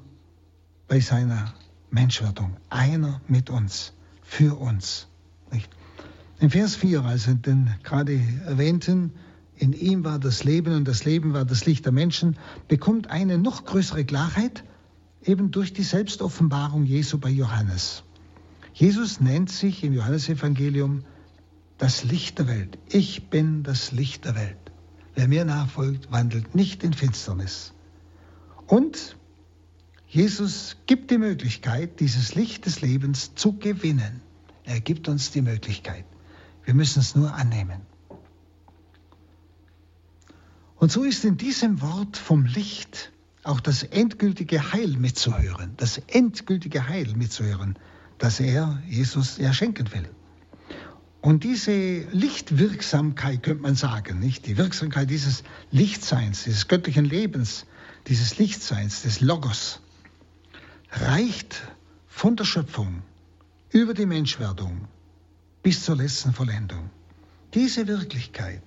bei seiner Menschwerdung, einer mit uns, für uns. Nicht? In Vers 4, also den gerade erwähnten, in ihm war das Leben und das Leben war das Licht der Menschen, bekommt eine noch größere Klarheit eben durch die Selbstoffenbarung Jesu bei Johannes. Jesus nennt sich im Johannesevangelium das Licht der Welt. Ich bin das Licht der Welt. Wer mir nachfolgt, wandelt nicht in Finsternis. Und Jesus gibt die Möglichkeit, dieses Licht des Lebens zu gewinnen. Er gibt uns die Möglichkeit. Wir müssen es nur annehmen. Und so ist in diesem Wort vom Licht auch das endgültige Heil mitzuhören, das endgültige Heil mitzuhören, das er, Jesus, ja schenken will. Und diese Lichtwirksamkeit, könnte man sagen, nicht? Die Wirksamkeit dieses Lichtseins, dieses göttlichen Lebens, dieses Lichtseins, des Logos, reicht von der Schöpfung über die Menschwerdung bis zur letzten Vollendung. Diese Wirklichkeit,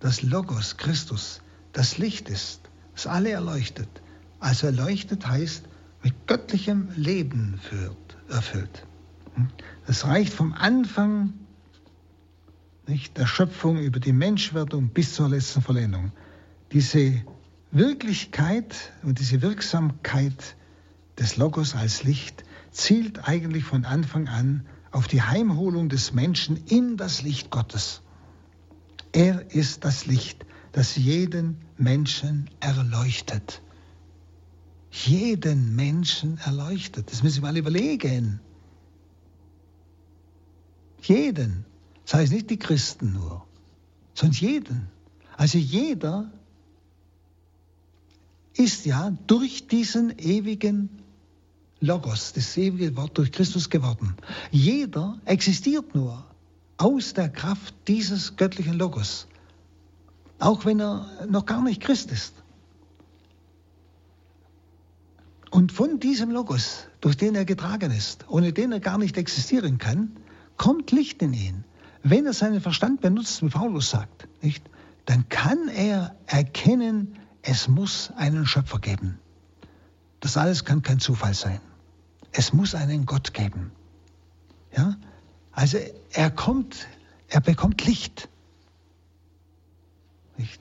das Logos Christus, das Licht ist, das alle erleuchtet. Also erleuchtet heißt mit göttlichem Leben führt, erfüllt. Das reicht vom Anfang nicht, der Schöpfung über die Menschwerdung bis zur letzten Vollendung. Diese Wirklichkeit und diese Wirksamkeit des Logos als Licht zielt eigentlich von Anfang an auf die Heimholung des Menschen in das Licht Gottes. Er ist das Licht, das jeden Menschen erleuchtet. Jeden Menschen erleuchtet. Das müssen wir mal überlegen. Jeden. Das heißt nicht die Christen nur, sondern jeden. Also jeder ist ja durch diesen ewigen Logos, das ewige Wort durch Christus geworden. Jeder existiert nur aus der Kraft dieses göttlichen Logos, auch wenn er noch gar nicht Christ ist. Und von diesem Logos, durch den er getragen ist, ohne den er gar nicht existieren kann, kommt Licht in ihn. Wenn er seinen Verstand benutzt, wie Paulus sagt, nicht, dann kann er erkennen, es muss einen Schöpfer geben. Das alles kann kein Zufall sein. Es muss einen Gott geben. Ja? Also er kommt, er bekommt Licht. Nicht?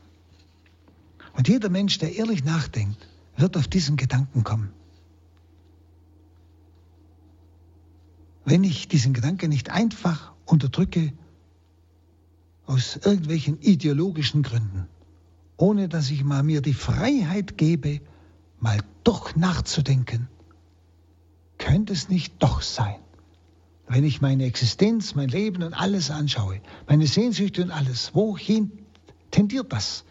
Und jeder Mensch, der ehrlich nachdenkt, wird auf diesen Gedanken kommen. Wenn ich diesen Gedanken nicht einfach unterdrücke aus irgendwelchen ideologischen Gründen, ohne dass ich mal mir die Freiheit gebe, mal doch nachzudenken, könnte es nicht doch sein, wenn ich meine Existenz, mein Leben und alles anschaue, meine Sehnsüchte und alles, wohin tendiert das?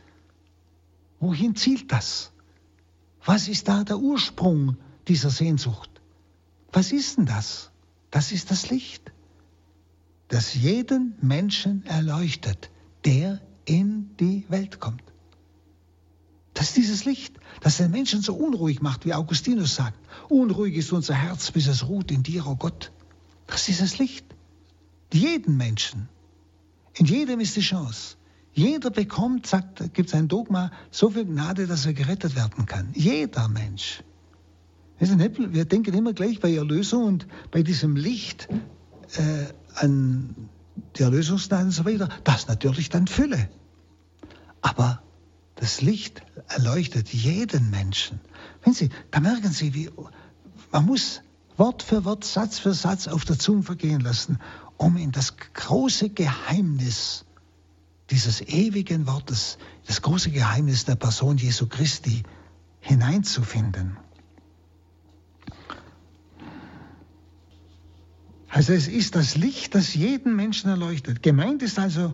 Wohin zielt das? Was ist da der Ursprung dieser Sehnsucht? Was ist denn das? Das ist das Licht das jeden Menschen erleuchtet, der in die Welt kommt. Das ist dieses Licht, das den Menschen so unruhig macht, wie Augustinus sagt. Unruhig ist unser Herz, bis es ruht in dir, o oh Gott. Das ist dieses Licht. Jeden Menschen. In jedem ist die Chance. Jeder bekommt, sagt, gibt es ein Dogma, so viel Gnade, dass er gerettet werden kann. Jeder Mensch. Wir denken immer gleich bei Erlösung und bei diesem Licht äh, an die Erlösungsgnade und so weiter, das natürlich dann Fülle. Aber das Licht erleuchtet jeden Menschen. Wenn Sie, da merken Sie, wie man muss Wort für Wort, Satz für Satz auf der Zunge vergehen lassen, um in das große Geheimnis dieses ewigen Wortes, das große Geheimnis der Person Jesu Christi hineinzufinden. Also es ist das Licht, das jeden Menschen erleuchtet. Gemeint ist also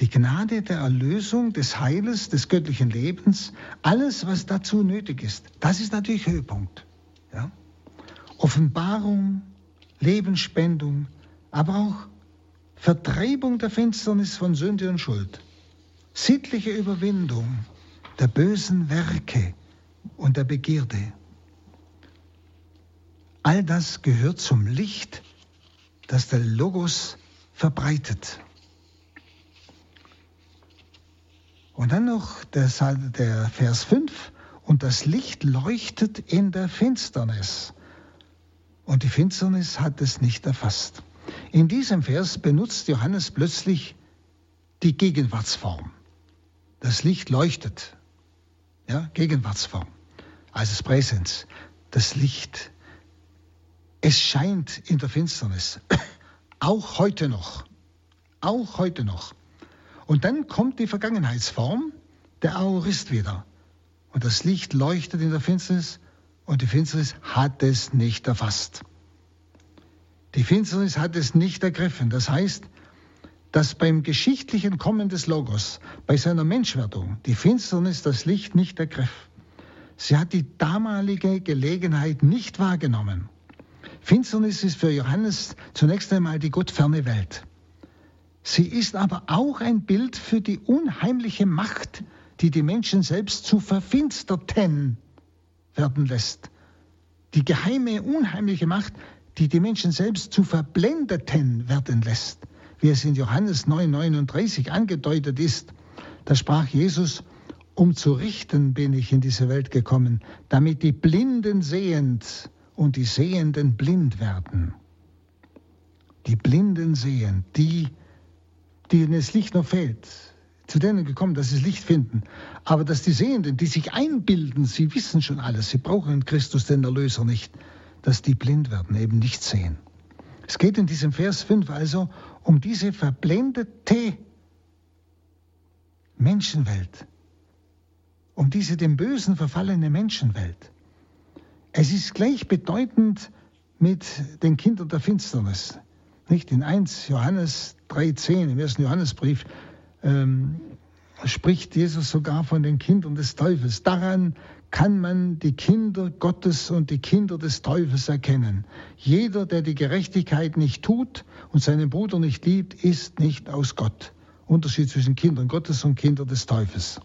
die Gnade der Erlösung, des Heiles, des göttlichen Lebens, alles, was dazu nötig ist. Das ist natürlich Höhepunkt. Ja? Offenbarung, Lebensspendung, aber auch Vertreibung der Finsternis von Sünde und Schuld, sittliche Überwindung der bösen Werke und der Begierde. All das gehört zum Licht das der Logos verbreitet. Und dann noch der, der Vers 5, und das Licht leuchtet in der Finsternis. Und die Finsternis hat es nicht erfasst. In diesem Vers benutzt Johannes plötzlich die Gegenwartsform. Das Licht leuchtet. Ja, Gegenwartsform. Also das Präsens. Das Licht es scheint in der Finsternis, *clears throat* auch heute noch, auch heute noch. Und dann kommt die Vergangenheitsform, der Aorist wieder. Und das Licht leuchtet in der Finsternis und die Finsternis hat es nicht erfasst. Die Finsternis hat es nicht ergriffen. Das heißt, dass beim geschichtlichen Kommen des Logos, bei seiner Menschwerdung, die Finsternis das Licht nicht ergriff. Sie hat die damalige Gelegenheit nicht wahrgenommen. Finsternis ist für Johannes zunächst einmal die gottferne Welt. Sie ist aber auch ein Bild für die unheimliche Macht, die die Menschen selbst zu verfinsterten werden lässt. Die geheime, unheimliche Macht, die die Menschen selbst zu verblendeten werden lässt. Wie es in Johannes 9,39 angedeutet ist, da sprach Jesus, um zu richten bin ich in diese Welt gekommen, damit die Blinden sehend und die Sehenden blind werden. Die Blinden sehen, die, denen das Licht noch fehlt, zu denen gekommen, dass sie das Licht finden. Aber dass die Sehenden, die sich einbilden, sie wissen schon alles, sie brauchen Christus, den Erlöser, nicht, dass die blind werden, eben nicht sehen. Es geht in diesem Vers 5 also um diese verblendete Menschenwelt, um diese dem Bösen verfallene Menschenwelt. Es ist gleichbedeutend mit den Kindern der Finsternis. Nicht in 1 Johannes 3,10 im ersten Johannesbrief ähm, spricht Jesus sogar von den Kindern des Teufels. Daran kann man die Kinder Gottes und die Kinder des Teufels erkennen. Jeder, der die Gerechtigkeit nicht tut und seinen Bruder nicht liebt, ist nicht aus Gott. Unterschied zwischen Kindern Gottes und Kindern des Teufels.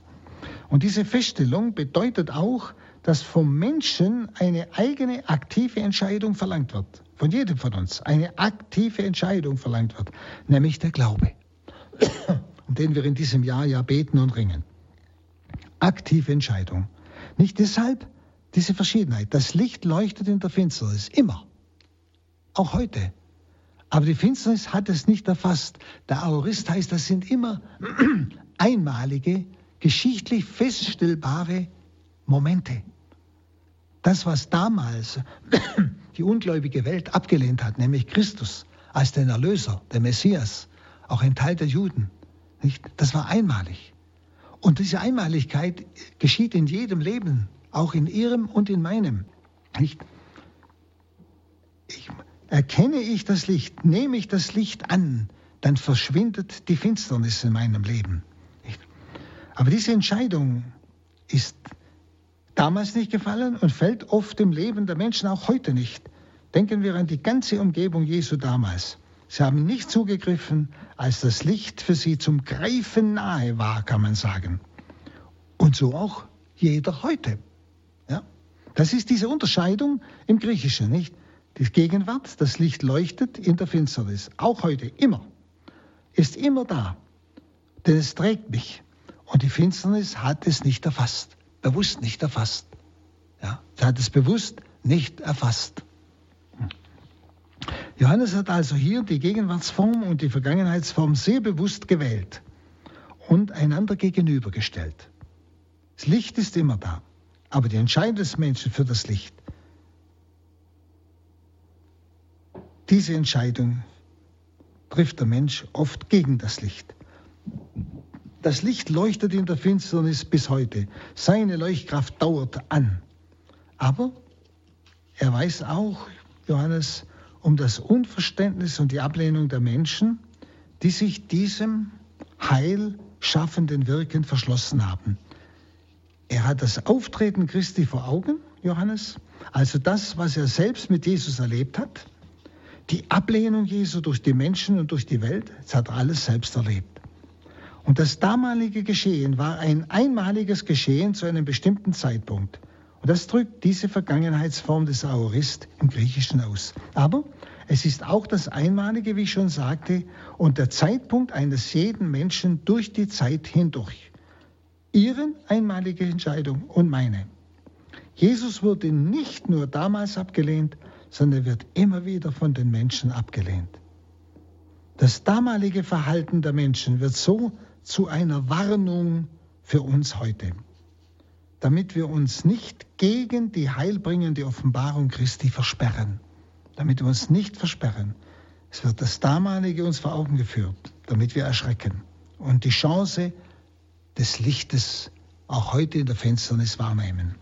Und diese Feststellung bedeutet auch, dass vom Menschen eine eigene aktive Entscheidung verlangt wird. Von jedem von uns eine aktive Entscheidung verlangt wird, nämlich der Glaube, *coughs* um den wir in diesem Jahr ja beten und ringen. Aktive Entscheidung. Nicht deshalb diese Verschiedenheit. Das Licht leuchtet in der Finsternis, immer. Auch heute. Aber die Finsternis hat es nicht erfasst. Der Aorist heißt, das sind immer *coughs* einmalige, geschichtlich feststellbare Momente. Das, was damals *clears throat* die ungläubige Welt abgelehnt hat, nämlich Christus als den Erlöser, der Messias, auch ein Teil der Juden, nicht? das war einmalig. Und diese Einmaligkeit geschieht in jedem Leben, auch in ihrem und in meinem. Nicht? Ich, erkenne ich das Licht, nehme ich das Licht an, dann verschwindet die Finsternis in meinem Leben. Aber diese Entscheidung ist damals nicht gefallen und fällt oft im Leben der Menschen auch heute nicht. Denken wir an die ganze Umgebung Jesu damals. Sie haben nicht zugegriffen, als das Licht für sie zum Greifen nahe war, kann man sagen. Und so auch jeder heute. Ja? Das ist diese Unterscheidung im Griechischen, nicht? Die Gegenwart, das Licht leuchtet in der Finsternis, auch heute, immer, ist immer da, denn es trägt mich. Und die Finsternis hat es nicht erfasst bewusst nicht erfasst. Ja, sie hat es bewusst nicht erfasst. Johannes hat also hier die Gegenwartsform und die Vergangenheitsform sehr bewusst gewählt und einander gegenübergestellt. Das Licht ist immer da, aber die Entscheidung des Menschen für das Licht, diese Entscheidung trifft der Mensch oft gegen das Licht. Das Licht leuchtet in der Finsternis bis heute. Seine Leuchtkraft dauert an. Aber er weiß auch, Johannes, um das Unverständnis und die Ablehnung der Menschen, die sich diesem heilschaffenden Wirken verschlossen haben. Er hat das Auftreten Christi vor Augen, Johannes, also das, was er selbst mit Jesus erlebt hat, die Ablehnung Jesu durch die Menschen und durch die Welt, das hat er alles selbst erlebt. Und das damalige Geschehen war ein einmaliges Geschehen zu einem bestimmten Zeitpunkt. Und das drückt diese Vergangenheitsform des Aorist im Griechischen aus. Aber es ist auch das Einmalige, wie ich schon sagte, und der Zeitpunkt eines jeden Menschen durch die Zeit hindurch. Ihre einmalige Entscheidung und meine. Jesus wurde nicht nur damals abgelehnt, sondern wird immer wieder von den Menschen abgelehnt. Das damalige Verhalten der Menschen wird so zu einer Warnung für uns heute, damit wir uns nicht gegen die heilbringende Offenbarung Christi versperren, damit wir uns nicht versperren. Es wird das damalige uns vor Augen geführt, damit wir erschrecken und die Chance des Lichtes auch heute in der Finsternis wahrnehmen.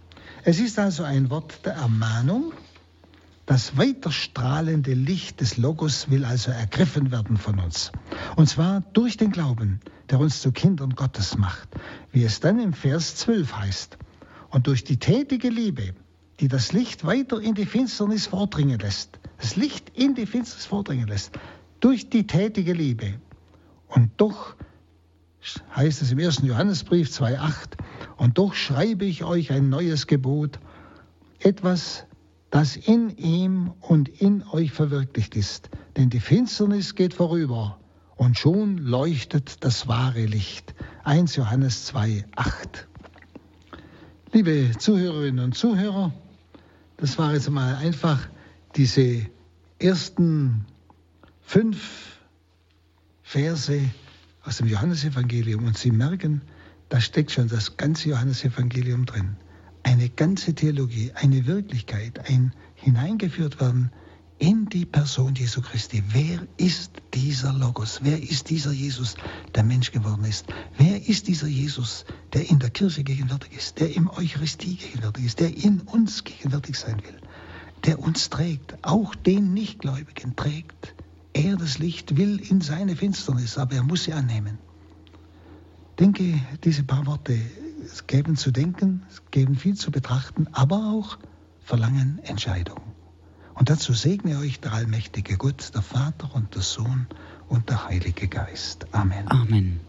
Es ist also ein Wort der Ermahnung, das weiterstrahlende Licht des Logos will also ergriffen werden von uns. Und zwar durch den Glauben, der uns zu Kindern Gottes macht, wie es dann im Vers 12 heißt. Und durch die tätige Liebe, die das Licht weiter in die Finsternis vordringen lässt, das Licht in die Finsternis vordringen lässt, durch die tätige Liebe Und doch heißt es im 1. Johannesbrief 2.8, und doch schreibe ich euch ein neues Gebot, etwas, das in ihm und in euch verwirklicht ist. Denn die Finsternis geht vorüber und schon leuchtet das wahre Licht. 1 Johannes 2, 8. Liebe Zuhörerinnen und Zuhörer, das war jetzt mal einfach diese ersten fünf Verse aus dem Johannesevangelium und Sie merken, da steckt schon das ganze Johannesevangelium drin. Eine ganze Theologie, eine Wirklichkeit, ein hineingeführt werden in die Person Jesu Christi. Wer ist dieser Logos? Wer ist dieser Jesus, der Mensch geworden ist? Wer ist dieser Jesus, der in der Kirche gegenwärtig ist, der im Eucharistie gegenwärtig ist, der in uns gegenwärtig sein will, der uns trägt, auch den Nichtgläubigen trägt? Er, das Licht, will in seine Finsternis, aber er muss sie annehmen. Denke, diese paar Worte geben zu denken, geben viel zu betrachten, aber auch verlangen Entscheidung. Und dazu segne euch der allmächtige Gott, der Vater und der Sohn und der Heilige Geist. Amen. Amen.